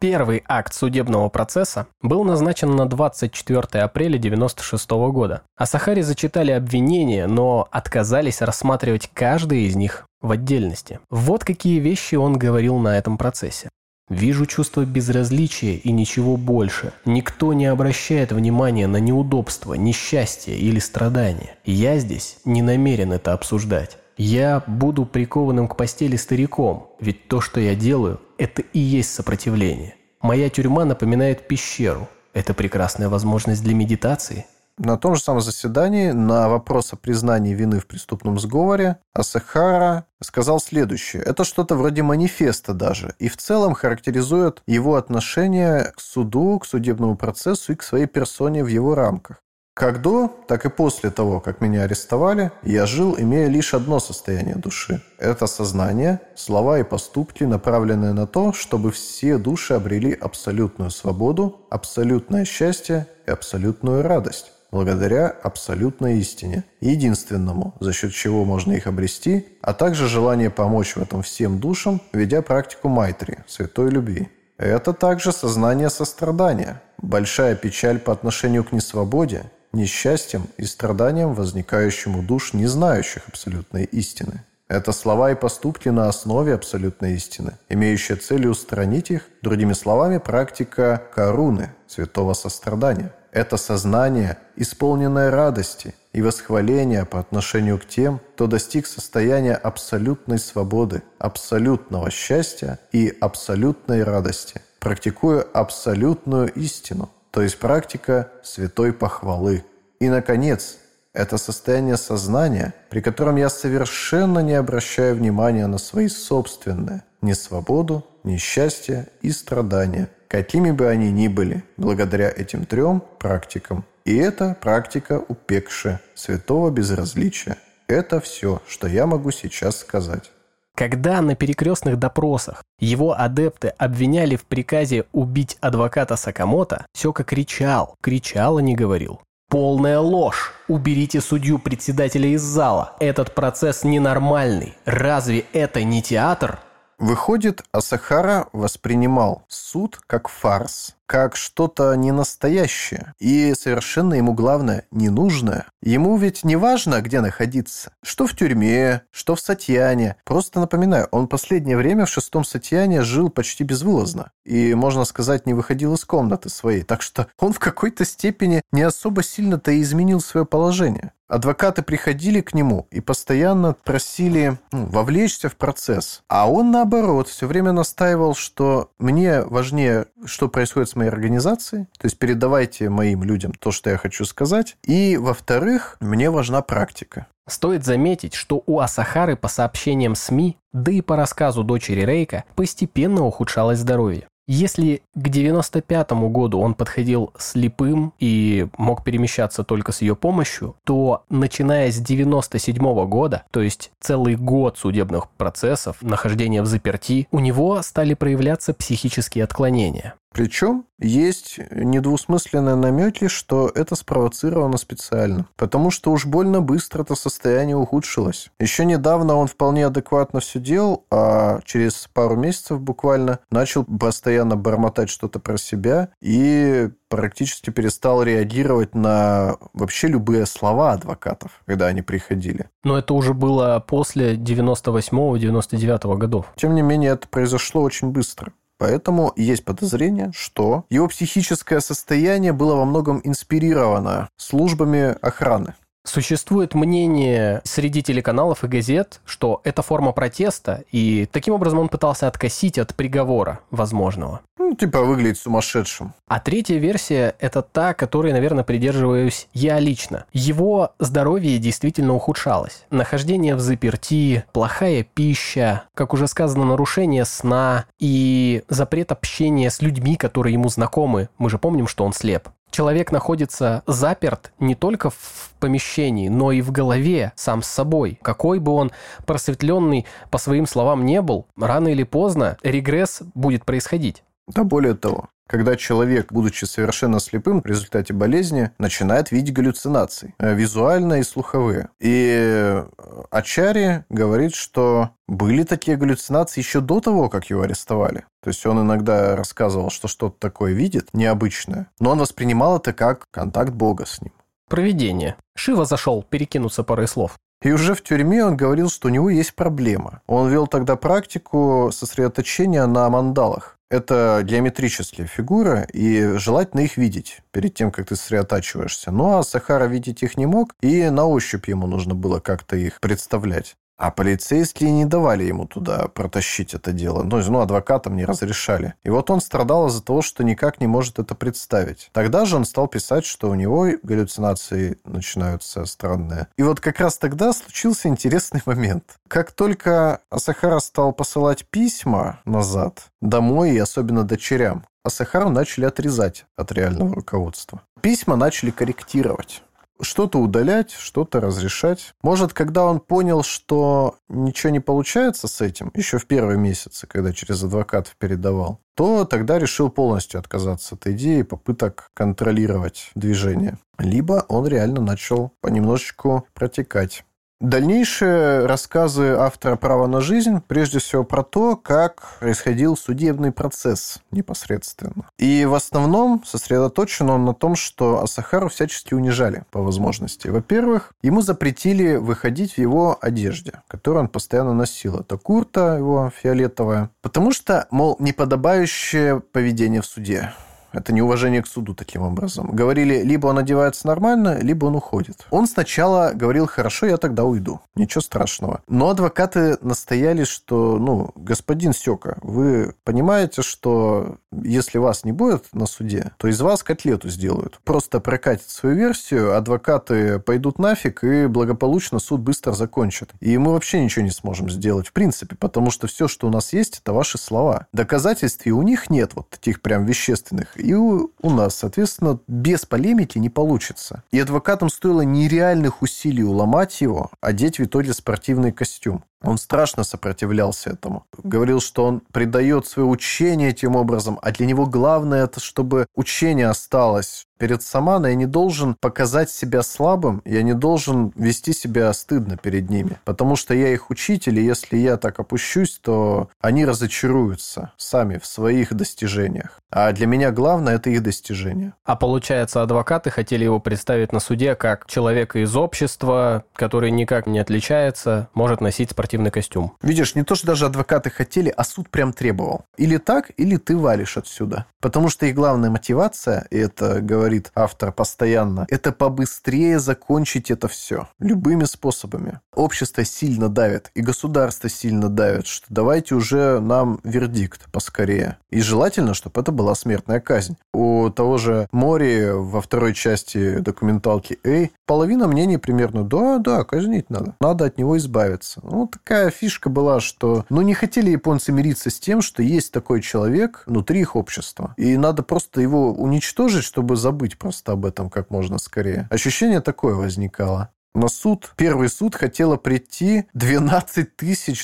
Первый акт судебного процесса был назначен на 24 апреля 1996 года. А Сахаре зачитали обвинения, но отказались рассматривать каждый из них в отдельности. Вот какие вещи он говорил на этом процессе. Вижу чувство безразличия и ничего больше. Никто не обращает внимания на неудобства, несчастье или страдания. Я здесь не намерен это обсуждать. Я буду прикованным к постели стариком, ведь то, что я делаю, это и есть сопротивление. Моя тюрьма напоминает пещеру. Это прекрасная возможность для медитации. На том же самом заседании на вопрос о признании вины в преступном сговоре Асахара сказал следующее. Это что-то вроде манифеста даже, и в целом характеризует его отношение к суду, к судебному процессу и к своей персоне в его рамках. Как до, так и после того, как меня арестовали, я жил, имея лишь одно состояние души. Это сознание, слова и поступки, направленные на то, чтобы все души обрели абсолютную свободу, абсолютное счастье и абсолютную радость благодаря абсолютной истине, единственному, за счет чего можно их обрести, а также желание помочь в этом всем душам, ведя практику майтри, святой любви. Это также сознание сострадания, большая печаль по отношению к несвободе несчастьем и страданием, возникающим у душ, не знающих абсолютной истины. Это слова и поступки на основе абсолютной истины, имеющие целью устранить их, другими словами, практика каруны, святого сострадания. Это сознание, исполненное радости и восхваления по отношению к тем, кто достиг состояния абсолютной свободы, абсолютного счастья и абсолютной радости, практикуя абсолютную истину, то есть практика святой похвалы. И, наконец, это состояние сознания, при котором я совершенно не обращаю внимания на свои собственные ни свободу, ни счастье и страдания, какими бы они ни были, благодаря этим трем практикам. И это практика упекши, святого безразличия. Это все, что я могу сейчас сказать. Когда на перекрестных допросах его адепты обвиняли в приказе убить адвоката Сакамото, Сёка кричал, кричал, а не говорил. Полная ложь. Уберите судью председателя из зала. Этот процесс ненормальный. Разве это не театр? Выходит, Асахара воспринимал суд как фарс, как что-то ненастоящее и совершенно ему главное ненужное. Ему ведь не важно, где находиться. Что в тюрьме, что в Сатьяне. Просто напоминаю, он последнее время в шестом Сатьяне жил почти безвылазно. И, можно сказать, не выходил из комнаты своей. Так что он в какой-то степени не особо сильно-то и изменил свое положение. Адвокаты приходили к нему и постоянно просили ну, вовлечься в процесс. А он, наоборот, все время настаивал, что мне важнее, что происходит с моей организацией, то есть передавайте моим людям то, что я хочу сказать. И, во-вторых, мне важна практика. Стоит заметить, что у Асахары по сообщениям СМИ, да и по рассказу дочери Рейка, постепенно ухудшалось здоровье. Если к 95 году он подходил слепым и мог перемещаться только с ее помощью, то начиная с 97 года, то есть целый год судебных процессов, нахождения в заперти, у него стали проявляться психические отклонения. Причем есть недвусмысленные намеки, что это спровоцировано специально. Потому что уж больно быстро это состояние ухудшилось. Еще недавно он вполне адекватно все делал, а через пару месяцев буквально начал постоянно бормотать что-то про себя и практически перестал реагировать на вообще любые слова адвокатов, когда они приходили. Но это уже было после 98-99 годов. Тем не менее, это произошло очень быстро. Поэтому есть подозрение, что его психическое состояние было во многом инспирировано службами охраны. Существует мнение среди телеканалов и газет, что это форма протеста, и таким образом он пытался откосить от приговора возможного. Ну, типа выглядеть сумасшедшим. А третья версия – это та, которой, наверное, придерживаюсь я лично. Его здоровье действительно ухудшалось. Нахождение в заперти, плохая пища, как уже сказано, нарушение сна и запрет общения с людьми, которые ему знакомы. Мы же помним, что он слеп человек находится заперт не только в помещении, но и в голове сам с собой. Какой бы он просветленный, по своим словам, не был, рано или поздно регресс будет происходить. Да более того, когда человек, будучи совершенно слепым в результате болезни, начинает видеть галлюцинации, э, визуальные и слуховые. И э, Ачари говорит, что были такие галлюцинации еще до того, как его арестовали. То есть он иногда рассказывал, что что-то такое видит, необычное, но он воспринимал это как контакт Бога с ним. Проведение. Шива зашел перекинуться парой слов. И уже в тюрьме он говорил, что у него есть проблема. Он вел тогда практику сосредоточения на мандалах. Это геометрические фигуры, и желательно их видеть перед тем, как ты сосредотачиваешься. Ну, а Сахара видеть их не мог, и на ощупь ему нужно было как-то их представлять. А полицейские не давали ему туда протащить это дело. Ну, ну, адвокатам не разрешали. И вот он страдал из-за того, что никак не может это представить. Тогда же он стал писать, что у него галлюцинации начинаются странные. И вот как раз тогда случился интересный момент. Как только Асахара стал посылать письма назад, домой и особенно дочерям, Асахару начали отрезать от реального руководства. Письма начали корректировать что-то удалять, что-то разрешать. Может, когда он понял, что ничего не получается с этим, еще в первые месяцы, когда через адвокатов передавал, то тогда решил полностью отказаться от идеи попыток контролировать движение. Либо он реально начал понемножечку протекать. Дальнейшие рассказы автора «Право на жизнь» прежде всего про то, как происходил судебный процесс непосредственно. И в основном сосредоточен он на том, что Асахару всячески унижали по возможности. Во-первых, ему запретили выходить в его одежде, которую он постоянно носил. Это курта его фиолетовая. Потому что, мол, неподобающее поведение в суде. Это неуважение к суду таким образом. Говорили, либо он одевается нормально, либо он уходит. Он сначала говорил, хорошо, я тогда уйду. Ничего страшного. Но адвокаты настояли, что, ну, господин Сёка, вы понимаете, что если вас не будет на суде, то из вас котлету сделают. Просто прокатит свою версию, адвокаты пойдут нафиг, и благополучно суд быстро закончит. И мы вообще ничего не сможем сделать, в принципе, потому что все, что у нас есть, это ваши слова. Доказательств и у них нет вот таких прям вещественных, и у, нас, соответственно, без полемики не получится. И адвокатам стоило нереальных усилий уломать его, одеть в итоге спортивный костюм. Он страшно сопротивлялся этому. Говорил, что он придает свое учение этим образом, а для него главное это, чтобы учение осталось. Перед Саманой я не должен показать себя слабым, я не должен вести себя стыдно перед ними. Потому что я их учитель, и если я так опущусь, то они разочаруются сами в своих достижениях. А для меня главное – это их достижения. А получается, адвокаты хотели его представить на суде как человека из общества, который никак не отличается, может носить спортивный костюм. Видишь, не то, что даже адвокаты хотели, а суд прям требовал. Или так, или ты валишь отсюда. Потому что их главная мотивация, и это говорит автор постоянно, это побыстрее закончить это все. Любыми способами. Общество сильно давит, и государство сильно давит, что давайте уже нам вердикт поскорее. И желательно, чтобы это была смертная казнь. У того же Мори во второй части документалки «Эй» половина мнений примерно «да, да, казнить надо, надо от него избавиться». Ну, такая фишка была, что ну, не хотели японцы мириться с тем, что есть такой человек внутри их общества. И надо просто его уничтожить, чтобы забыть просто об этом как можно скорее. Ощущение такое возникало. На суд, первый суд хотело прийти 12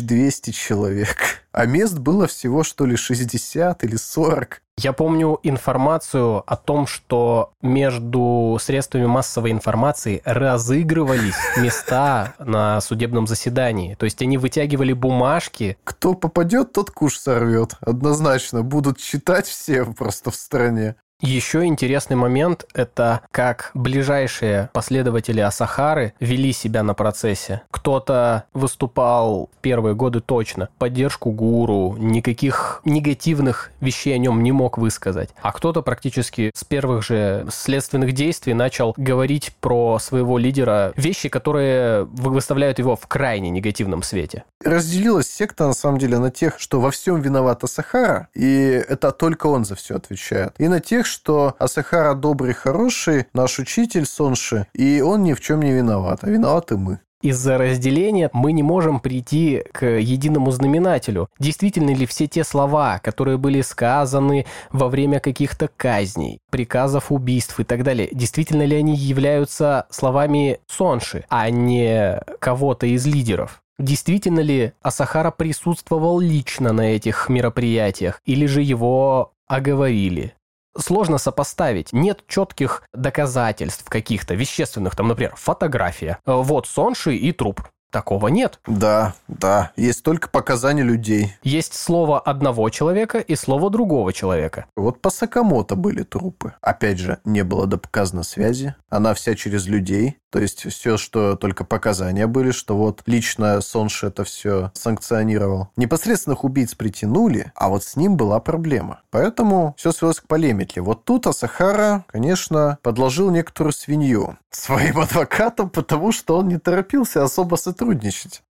200 человек. А мест было всего, что ли, 60 или 40. Я помню информацию о том, что между средствами массовой информации разыгрывались места на судебном заседании. То есть они вытягивали бумажки. Кто попадет, тот куш сорвет. Однозначно. Будут читать все просто в стране. Еще интересный момент – это как ближайшие последователи Асахары вели себя на процессе. Кто-то выступал первые годы точно, поддержку гуру, никаких негативных вещей о нем не мог высказать. А кто-то практически с первых же следственных действий начал говорить про своего лидера вещи, которые выставляют его в крайне негативном свете. Разделилась секта, на самом деле, на тех, что во всем виновата Сахара, и это только он за все отвечает. И на тех, что Асахара добрый, хороший, наш учитель Сонши, и он ни в чем не виноват, а виноваты мы. Из-за разделения мы не можем прийти к единому знаменателю. Действительно ли все те слова, которые были сказаны во время каких-то казней, приказов убийств и так далее, действительно ли они являются словами Сонши, а не кого-то из лидеров? Действительно ли Асахара присутствовал лично на этих мероприятиях, или же его оговорили? Сложно сопоставить. Нет четких доказательств каких-то вещественных, там, например, фотография. Э, вот Сонши и труп. Такого нет. Да, да. Есть только показания людей. Есть слово одного человека и слово другого человека. Вот по Сакамото были трупы. Опять же, не было доказано связи. Она вся через людей. То есть все, что только показания были, что вот лично Сонши это все санкционировал. Непосредственных убийц притянули, а вот с ним была проблема. Поэтому все свелось к полемике. Вот тут Асахара, конечно, подложил некоторую свинью своим адвокатам, потому что он не торопился особо сотрудничать.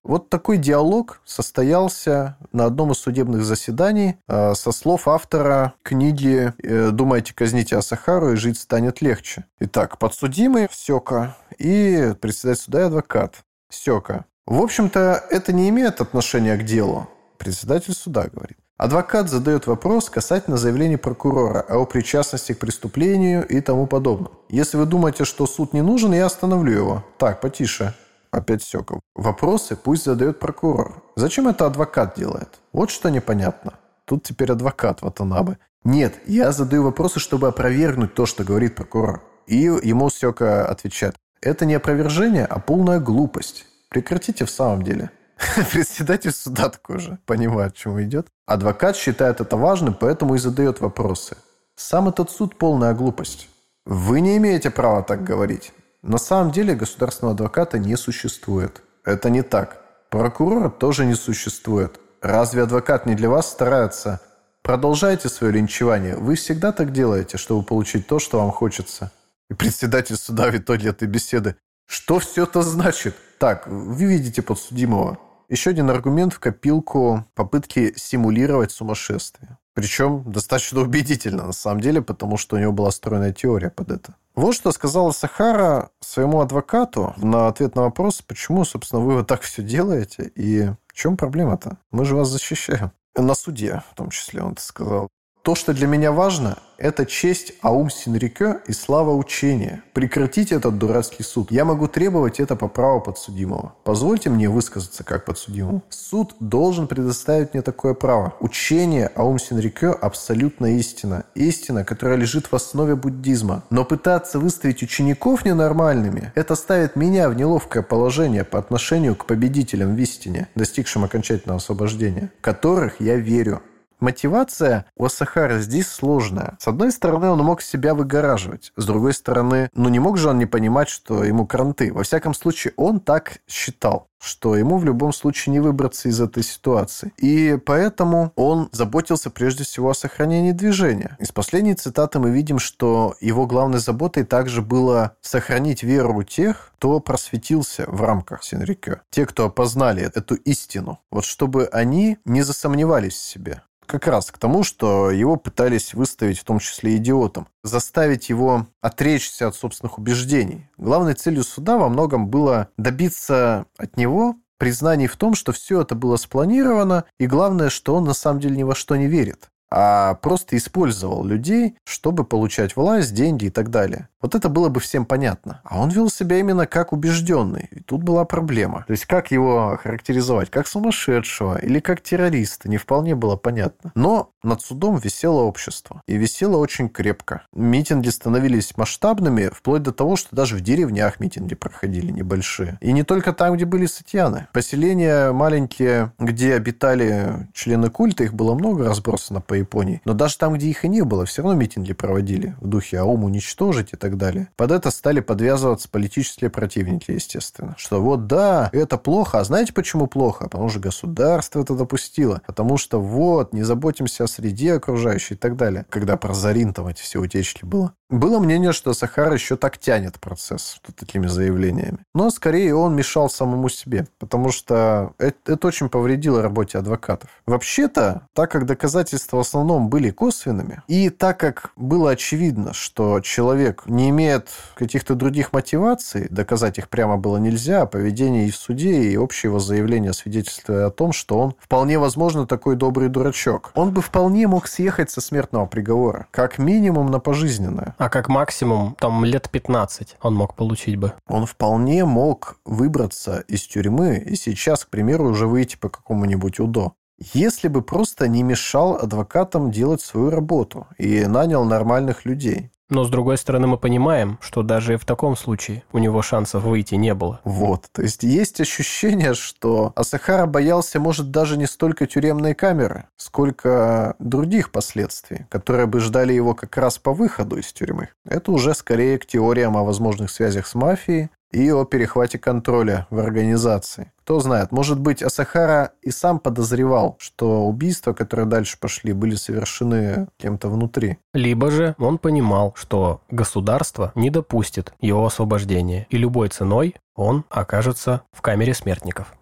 Вот такой диалог состоялся на одном из судебных заседаний э, со слов автора книги э, «Думайте, казните Асахару, и жить станет легче». Итак, подсудимый Сёка и председатель суда и адвокат Сёка. В общем-то, это не имеет отношения к делу. Председатель суда говорит. Адвокат задает вопрос касательно заявления прокурора о причастности к преступлению и тому подобное. Если вы думаете, что суд не нужен, я остановлю его. Так, потише. Опять Сёков. Вопросы пусть задает прокурор. Зачем это адвокат делает? Вот что непонятно. Тут теперь адвокат Ватанабе. Нет, я задаю вопросы, чтобы опровергнуть то, что говорит прокурор. И ему Сёка отвечает. Это не опровержение, а полная глупость. Прекратите в самом деле. Председатель суда такой же понимает, к чему идет. Адвокат считает это важным, поэтому и задает вопросы. Сам этот суд полная глупость. Вы не имеете права так говорить. На самом деле государственного адвоката не существует. Это не так. Прокурора тоже не существует. Разве адвокат не для вас старается Продолжайте свое линчевание. Вы всегда так делаете, чтобы получить то, что вам хочется. И председатель суда в итоге этой беседы. Что все это значит? Так, вы видите подсудимого. Еще один аргумент в копилку попытки симулировать сумасшествие. Причем достаточно убедительно, на самом деле, потому что у него была стройная теория под это. Вот что сказала Сахара своему адвокату на ответ на вопрос, почему, собственно, вы вот так все делаете и в чем проблема-то? Мы же вас защищаем. На суде, в том числе, он это сказал. То, что для меня важно, это честь Аум Синрикё и слава учения. Прекратите этот дурацкий суд. Я могу требовать это по праву подсудимого. Позвольте мне высказаться как подсудимому. Суд должен предоставить мне такое право. Учение Аум Синрикё – абсолютно истина. Истина, которая лежит в основе буддизма. Но пытаться выставить учеников ненормальными – это ставит меня в неловкое положение по отношению к победителям в истине, достигшим окончательного освобождения, которых я верю. Мотивация у Асахара здесь сложная. С одной стороны, он мог себя выгораживать. С другой стороны, ну не мог же он не понимать, что ему кранты. Во всяком случае, он так считал что ему в любом случае не выбраться из этой ситуации. И поэтому он заботился прежде всего о сохранении движения. Из последней цитаты мы видим, что его главной заботой также было сохранить веру тех, кто просветился в рамках Синрикё. Те, кто опознали эту истину. Вот чтобы они не засомневались в себе как раз к тому, что его пытались выставить в том числе идиотом, заставить его отречься от собственных убеждений. Главной целью суда во многом было добиться от него признаний в том, что все это было спланировано, и главное, что он на самом деле ни во что не верит а просто использовал людей, чтобы получать власть, деньги и так далее. Вот это было бы всем понятно. А он вел себя именно как убежденный. И тут была проблема. То есть, как его характеризовать? Как сумасшедшего или как террориста? Не вполне было понятно. Но над судом висело общество. И висело очень крепко. Митинги становились масштабными, вплоть до того, что даже в деревнях митинги проходили небольшие. И не только там, где были сатьяны. Поселения маленькие, где обитали члены культа, их было много разбросано по Японии. Но даже там, где их и не было, все равно митинги проводили в духе «Аум уничтожить» и так далее. Под это стали подвязываться политические противники, естественно. Что вот да, это плохо. А знаете, почему плохо? Потому что государство это допустило. Потому что вот, не заботимся о среде окружающей и так далее. Когда про Зарин там эти все утечки было. Было мнение, что Сахар еще так тянет процесс что такими заявлениями. Но скорее он мешал самому себе, потому что это, это очень повредило работе адвокатов. Вообще-то, так как доказательства в основном были косвенными, и так как было очевидно, что человек не имеет каких-то других мотиваций, доказать их прямо было нельзя, а поведение и в суде, и общее его заявление свидетельствует о том, что он вполне возможно такой добрый дурачок. Он бы вполне мог съехать со смертного приговора, как минимум на пожизненное. А как максимум, там, лет 15 он мог получить бы. Он вполне мог выбраться из тюрьмы и сейчас, к примеру, уже выйти по какому-нибудь УДО. Если бы просто не мешал адвокатам делать свою работу и нанял нормальных людей. Но, с другой стороны, мы понимаем, что даже в таком случае у него шансов выйти не было. Вот. То есть есть ощущение, что Асахара боялся, может, даже не столько тюремной камеры, сколько других последствий, которые бы ждали его как раз по выходу из тюрьмы. Это уже скорее к теориям о возможных связях с мафией и о перехвате контроля в организации. Кто знает, может быть, Асахара и сам подозревал, что убийства, которые дальше пошли, были совершены кем-то внутри. Либо же он понимал, что государство не допустит его освобождения, и любой ценой он окажется в камере смертников.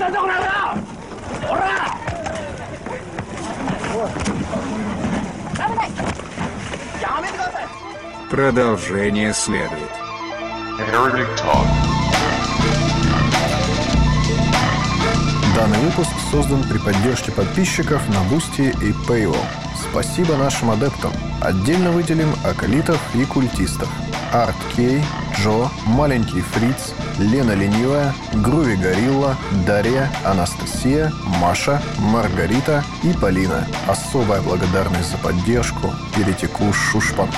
大 Ура! Продолжение следует. Arabic Talk. Данный выпуск создан при поддержке подписчиков на Бусти и Paywall. Спасибо нашим адептам. Отдельно выделим акалитов и культистов. Арт Кей, Джо, Маленький Фриц, Лена Ленивая, Груви Горилла, Дарья, Анастасия, Маша, Маргарита и Полина. Особая благодарность за поддержку Перетеку Шушпан.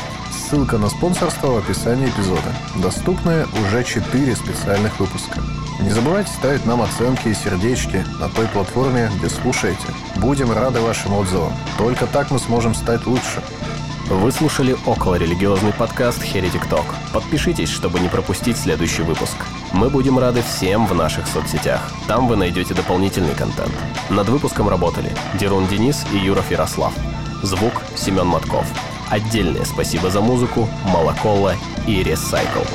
Ссылка на спонсорство в описании эпизода. Доступны уже 4 специальных выпуска. Не забывайте ставить нам оценки и сердечки на той платформе, где слушаете. Будем рады вашим отзывам. Только так мы сможем стать лучше. Вы слушали околорелигиозный подкаст Heretic Talk. Подпишитесь, чтобы не пропустить следующий выпуск. Мы будем рады всем в наших соцсетях. Там вы найдете дополнительный контент. Над выпуском работали Дерун Денис и Юров Ярослав. Звук Семен Матков. Отдельное спасибо за музыку Малаколла и Recycle.